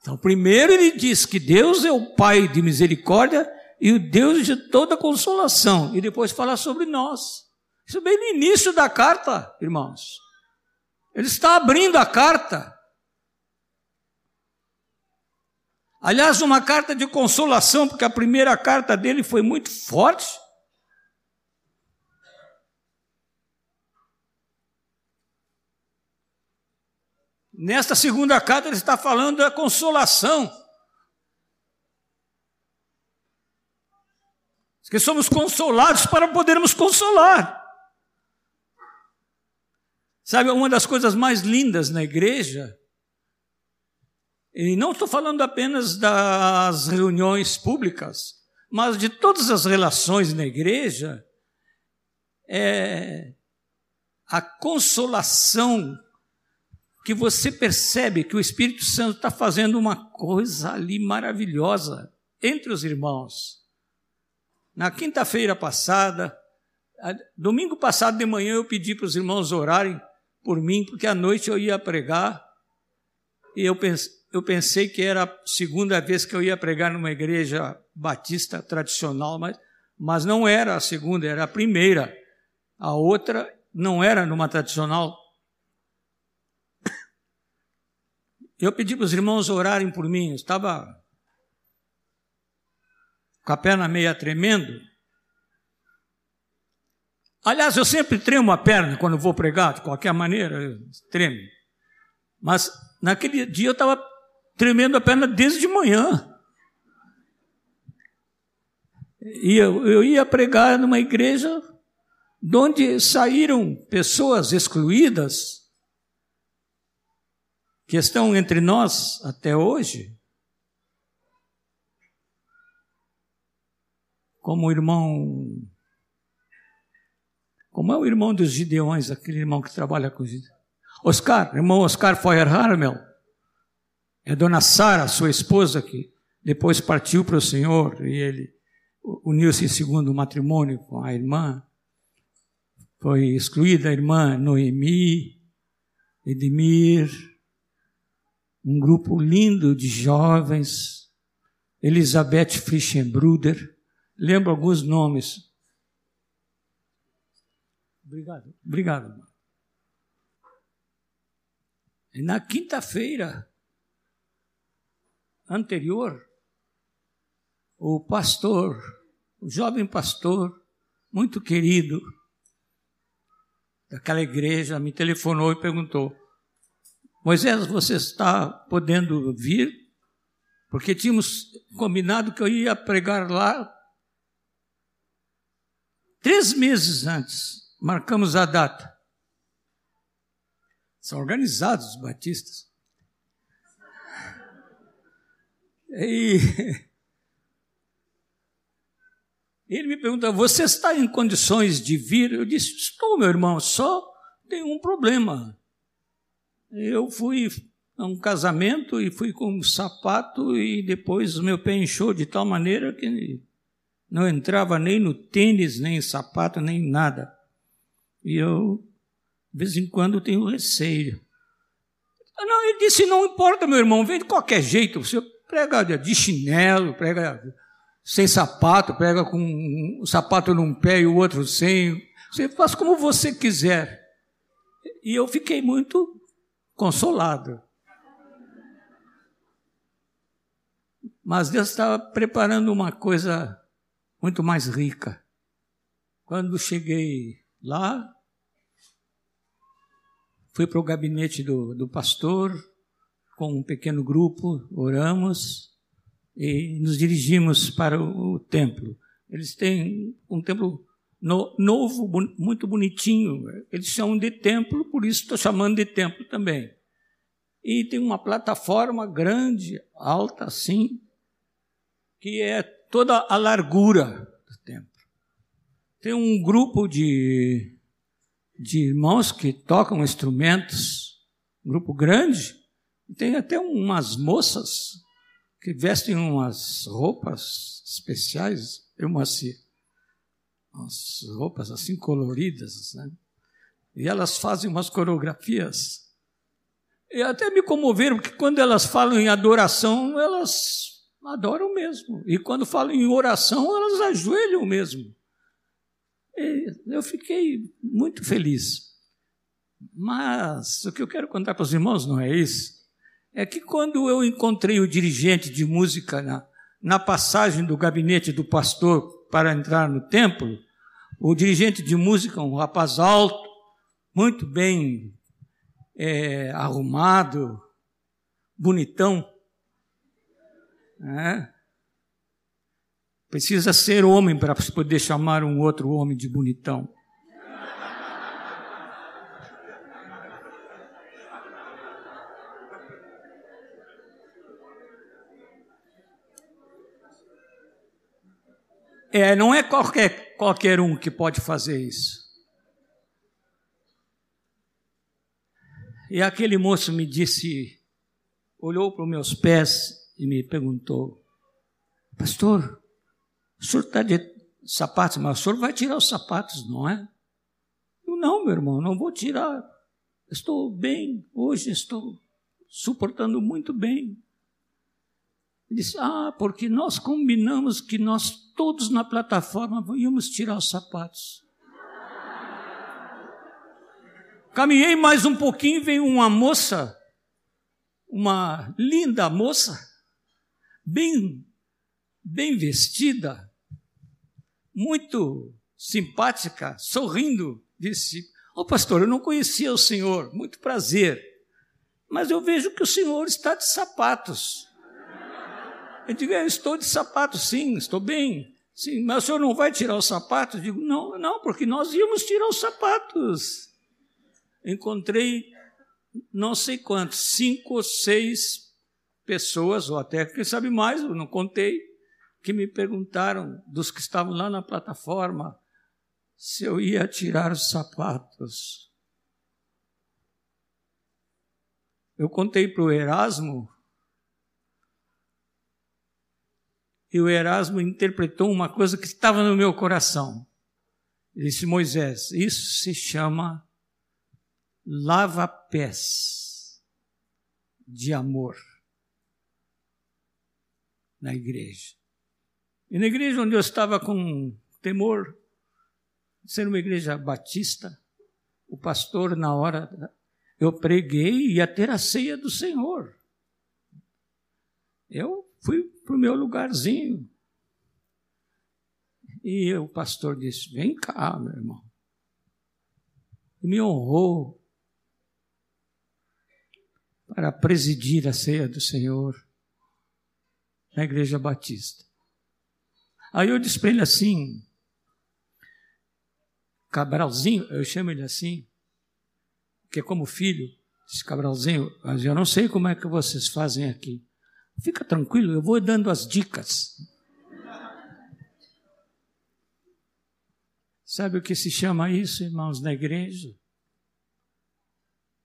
Então, primeiro ele diz que Deus é o Pai de misericórdia e o Deus de toda consolação, e depois fala sobre nós. Isso bem no início da carta, irmãos. Ele está abrindo a carta Aliás, uma carta de consolação, porque a primeira carta dele foi muito forte. Nesta segunda carta, ele está falando da consolação. Que somos consolados para podermos consolar. Sabe, uma das coisas mais lindas na igreja e não estou falando apenas das reuniões públicas, mas de todas as relações na igreja, é a consolação que você percebe que o Espírito Santo está fazendo uma coisa ali maravilhosa entre os irmãos. Na quinta-feira passada, domingo passado de manhã, eu pedi para os irmãos orarem por mim, porque à noite eu ia pregar, e eu pensei, eu pensei que era a segunda vez que eu ia pregar numa igreja batista tradicional, mas, mas não era a segunda, era a primeira. A outra não era numa tradicional. Eu pedi para os irmãos orarem por mim, eu estava com a perna meia tremendo. Aliás, eu sempre tremo a perna quando vou pregar, de qualquer maneira, treme. Mas naquele dia eu estava tremendo a perna desde de manhã. E eu, eu ia pregar numa igreja onde saíram pessoas excluídas, que estão entre nós até hoje, como o irmão. Como é o irmão dos Gideões, aquele irmão que trabalha com os? Oscar, irmão Oscar Feuer Harmel. É dona Sara, sua esposa, que depois partiu para o Senhor e ele uniu-se em segundo matrimônio com a irmã. Foi excluída a irmã Noemi, Edmir, um grupo lindo de jovens, Elizabeth Frischenbruder, lembro alguns nomes. Obrigado, obrigado. E na quinta-feira anterior, o pastor, o jovem pastor, muito querido daquela igreja, me telefonou e perguntou: Moisés, você está podendo vir? Porque tínhamos combinado que eu ia pregar lá três meses antes. Marcamos a data. São organizados os batistas. E ele me pergunta: Você está em condições de vir? Eu disse: Estou, meu irmão, só tem um problema. Eu fui a um casamento e fui com um sapato e depois o meu pé inchou de tal maneira que não entrava nem no tênis, nem sapato, nem nada. E eu de vez em quando tenho receio. Não, ele disse: não importa, meu irmão, vem de qualquer jeito. Você prega de chinelo, prega sem sapato, prega com um sapato num pé e o outro sem. Você faz como você quiser. E eu fiquei muito consolado. Mas Deus estava preparando uma coisa muito mais rica. Quando cheguei lá, Fui para o gabinete do, do pastor, com um pequeno grupo, oramos e nos dirigimos para o, templo. Eles têm um templo no, novo, muito bonitinho. Eles chamam de templo, por isso estou chamando de templo também. E tem uma plataforma grande, alta assim, que é toda a largura do templo. Tem um grupo de de irmãos que tocam instrumentos, um grupo grande, tem até umas moças que vestem umas roupas especiais, assim, umas roupas assim coloridas, né? E elas fazem umas coreografias. E até me comoveram, porque quando elas falam em adoração, elas adoram mesmo. E quando falam em oração, elas ajoelham mesmo. Eu fiquei muito feliz. Mas o que eu quero contar para os irmãos não é isso. É que quando eu encontrei o dirigente de música na, na passagem do gabinete do pastor para entrar no templo, o dirigente de música, um rapaz alto, muito bem é, arrumado, bonitão, né? Precisa ser homem para poder chamar um outro homem de bonitão. É, não é qualquer, qualquer um que pode fazer isso. E aquele moço me disse, olhou para os meus pés e me perguntou: Pastor, o senhor está de sapatos, mas o senhor vai tirar os sapatos, não é? Eu, não, meu irmão, não vou tirar. Estou bem, hoje estou suportando muito bem. Ele disse: Ah, porque nós combinamos que nós todos na plataforma íamos tirar os sapatos. Caminhei mais um pouquinho veio uma moça, uma linda moça, bem, bem vestida, muito simpática, sorrindo, disse: Ô oh, pastor, eu não conhecia o senhor, muito prazer, mas eu vejo que o senhor está de sapatos. Eu digo: Eu estou de sapatos, sim, estou bem. Sim, mas o senhor não vai tirar os sapatos? Eu digo: Não, não, porque nós íamos tirar os sapatos. Encontrei não sei quantos, cinco ou seis pessoas, ou até quem sabe mais, eu não contei, que me perguntaram, dos que estavam lá na plataforma, se eu ia tirar os sapatos. Eu contei para o Erasmo, e o Erasmo interpretou uma coisa que estava no meu coração. Ele disse: Moisés, isso se chama lava-pés de amor na igreja. E na igreja onde eu estava com temor, sendo uma igreja batista, o pastor, na hora, eu preguei e ia ter a ceia do Senhor. Eu fui para o meu lugarzinho. E o pastor disse: Vem cá, meu irmão. E me honrou para presidir a ceia do Senhor na Igreja Batista. Aí eu disse para ele assim, Cabralzinho, eu chamo ele assim, que é como filho, disse Cabralzinho, mas eu não sei como é que vocês fazem aqui. Fica tranquilo, eu vou dando as dicas. Sabe o que se chama isso, irmãos, na igreja?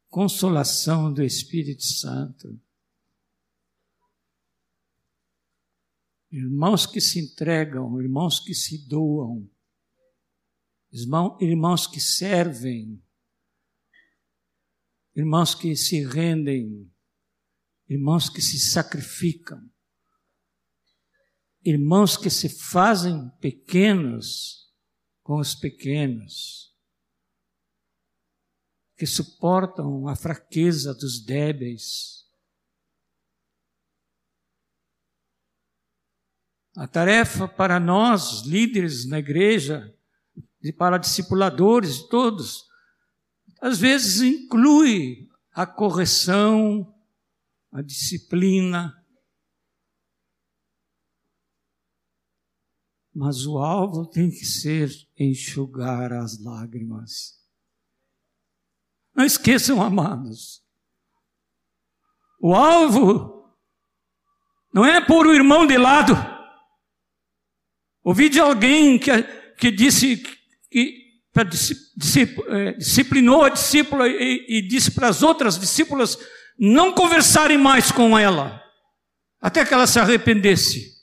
Consolação do Espírito Santo. Irmãos que se entregam, irmãos que se doam, irmãos que servem, irmãos que se rendem, irmãos que se sacrificam, irmãos que se fazem pequenos com os pequenos, que suportam a fraqueza dos débeis. A tarefa para nós, líderes na igreja, e para discipuladores, todos, às vezes inclui a correção, a disciplina. Mas o alvo tem que ser enxugar as lágrimas. Não esqueçam, amados. O alvo não é pôr o irmão de lado. Ouvi de alguém que, que disse que é, disciplinou a discípula e, e disse para as outras discípulas não conversarem mais com ela, até que ela se arrependesse.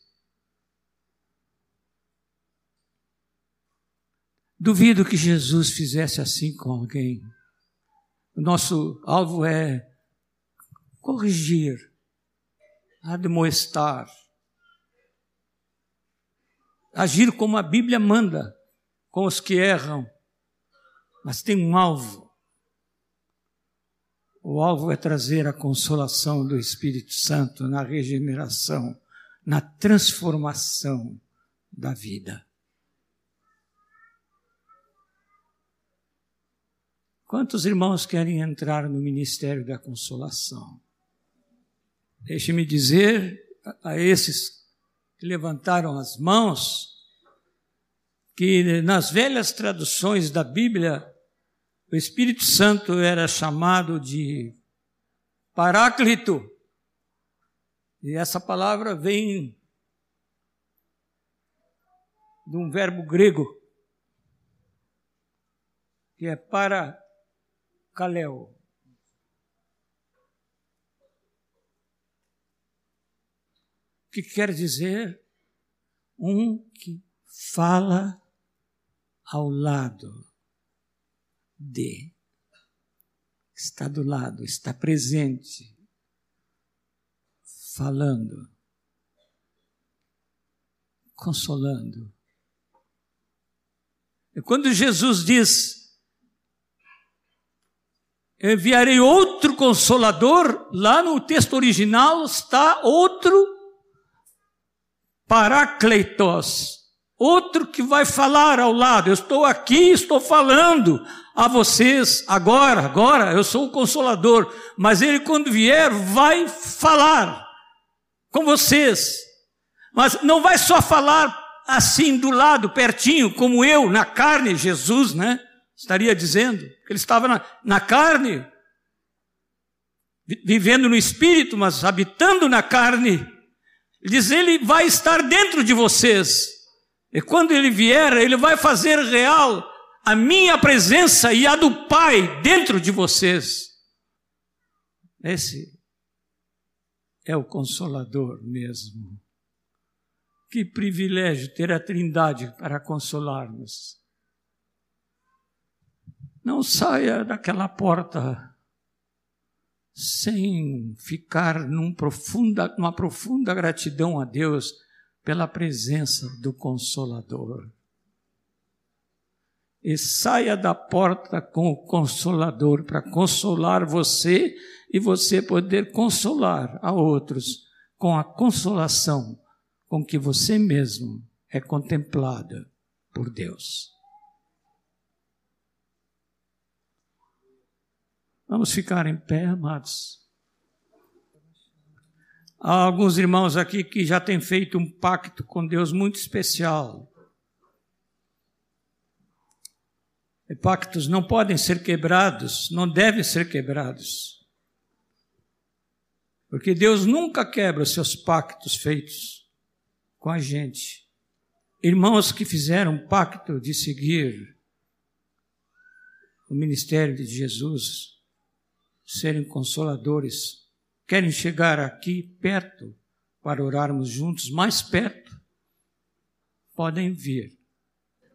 Duvido que Jesus fizesse assim com alguém. O nosso alvo é corrigir, admoestar, agir como a Bíblia manda com os que erram, mas tem um alvo. O alvo é trazer a consolação do Espírito Santo na regeneração, na transformação da vida. Quantos irmãos querem entrar no ministério da consolação? Deixe-me dizer a esses que levantaram as mãos que nas velhas traduções da Bíblia o Espírito Santo era chamado de Paráclito. E essa palavra vem de um verbo grego que é para kaleo. Que quer dizer um que fala ao lado de. Está do lado, está presente, falando, consolando. E quando Jesus diz, enviarei outro consolador, lá no texto original está outro Paracleitos, outro que vai falar ao lado. Eu estou aqui, estou falando a vocês agora, agora, eu sou o consolador, mas ele quando vier vai falar com vocês. Mas não vai só falar assim do lado, pertinho, como eu, na carne, Jesus, né? Estaria dizendo, ele estava na, na carne. vivendo no espírito, mas habitando na carne. Ele diz: Ele vai estar dentro de vocês. E quando ele vier, ele vai fazer real a minha presença e a do Pai dentro de vocês. Esse é o consolador mesmo. Que privilégio ter a Trindade para consolar-nos. Não saia daquela porta sem ficar num profunda, numa profunda gratidão a Deus pela presença do Consolador. E saia da porta com o Consolador para consolar você e você poder consolar a outros com a consolação com que você mesmo é contemplada por Deus. Vamos ficar em pé, amados. Há alguns irmãos aqui que já têm feito um pacto com Deus muito especial. Pactos não podem ser quebrados, não devem ser quebrados. Porque Deus nunca quebra os seus pactos feitos com a gente. Irmãos que fizeram um pacto de seguir o ministério de Jesus, serem consoladores, querem chegar aqui perto para orarmos juntos, mais perto, podem vir.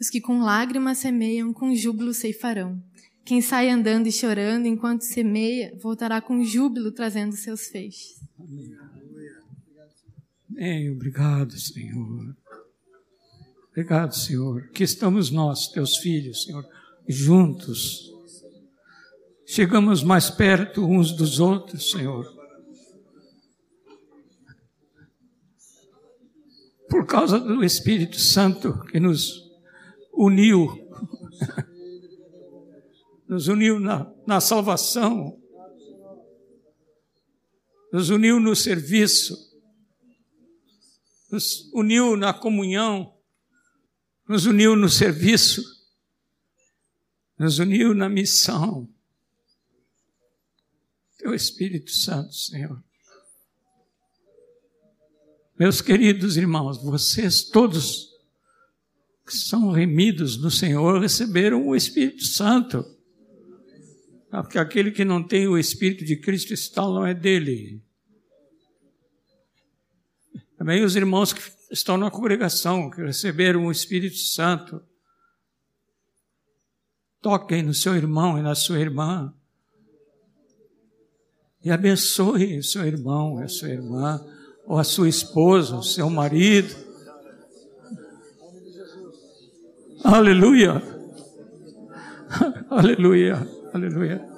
Os que com lágrimas semeiam, com júbilo ceifarão. Quem sai andando e chorando enquanto semeia, voltará com júbilo trazendo seus feixes. Amém. Amém. Obrigado, Senhor. Obrigado, Senhor, que estamos nós, teus filhos, Senhor, juntos. Chegamos mais perto uns dos outros, Senhor. por causa do Espírito Santo que nos uniu, nos uniu na, na salvação, nos uniu no serviço, nos uniu na comunhão, nos uniu no serviço, nos uniu na missão. Teu Espírito Santo, Senhor. Meus queridos irmãos, vocês todos que são remidos no Senhor receberam o Espírito Santo. Porque aquele que não tem o Espírito de Cristo está não é dele. Também os irmãos que estão na congregação, que receberam o Espírito Santo. Toquem no seu irmão e na sua irmã. E abençoe o seu irmão a sua irmã ou a sua esposa, o seu marido. Aleluia. Aleluia. Aleluia.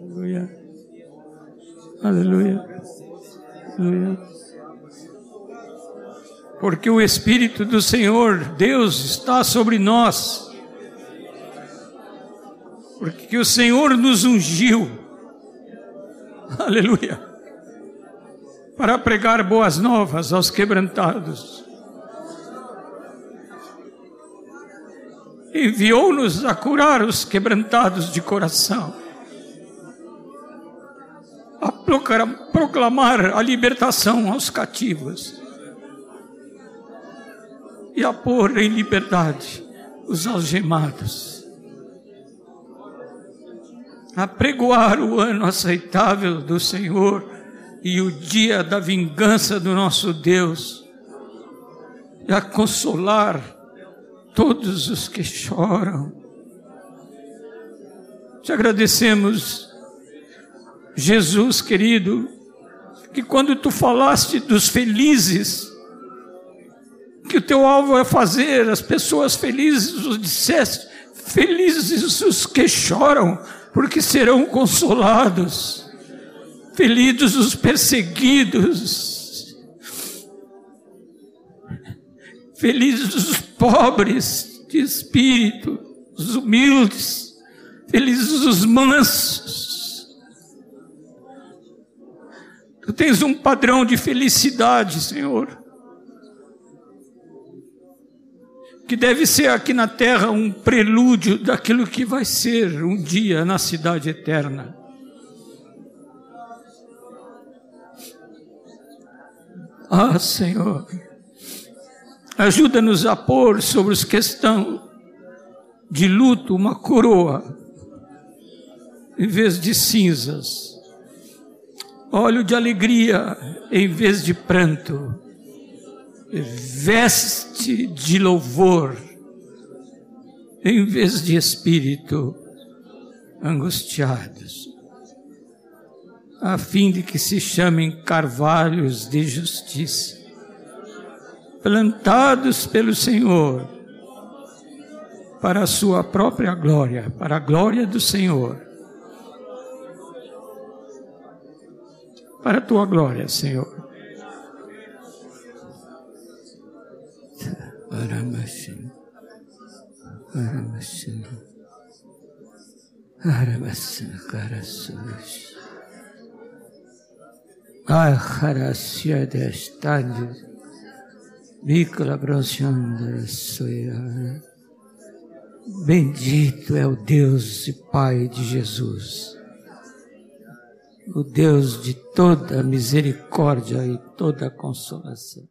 Aleluia. Aleluia. Aleluia. Porque o Espírito do Senhor, Deus, está sobre nós. Porque o Senhor nos ungiu. Aleluia para pregar boas novas aos quebrantados. Enviou-nos a curar os quebrantados de coração, a proclamar a libertação aos cativos e a pôr em liberdade os algemados, a pregoar o ano aceitável do Senhor e o dia da vingança do nosso Deus, e a consolar todos os que choram. Te agradecemos, Jesus querido, que quando tu falaste dos felizes, que o teu alvo é fazer as pessoas felizes, os disseste, felizes os que choram, porque serão consolados. Felizes os perseguidos. Felizes os pobres de espírito, os humildes, felizes os mansos. Tu tens um padrão de felicidade, Senhor, que deve ser aqui na terra um prelúdio daquilo que vai ser um dia na cidade eterna. Ah, Senhor, ajuda-nos a pôr sobre os que estão de luto uma coroa, em vez de cinzas, óleo de alegria em vez de pranto, veste de louvor em vez de espírito. Angustiados. A fim de que se chamem carvalhos de justiça, plantados pelo Senhor, para a sua própria glória, para a glória do Senhor. Para a tua glória, Senhor. Aramashin. Aramashin. Aramashin. Karasush. Destade, Mikla Bendito é o Deus e Pai de Jesus, o Deus de toda misericórdia e toda consolação.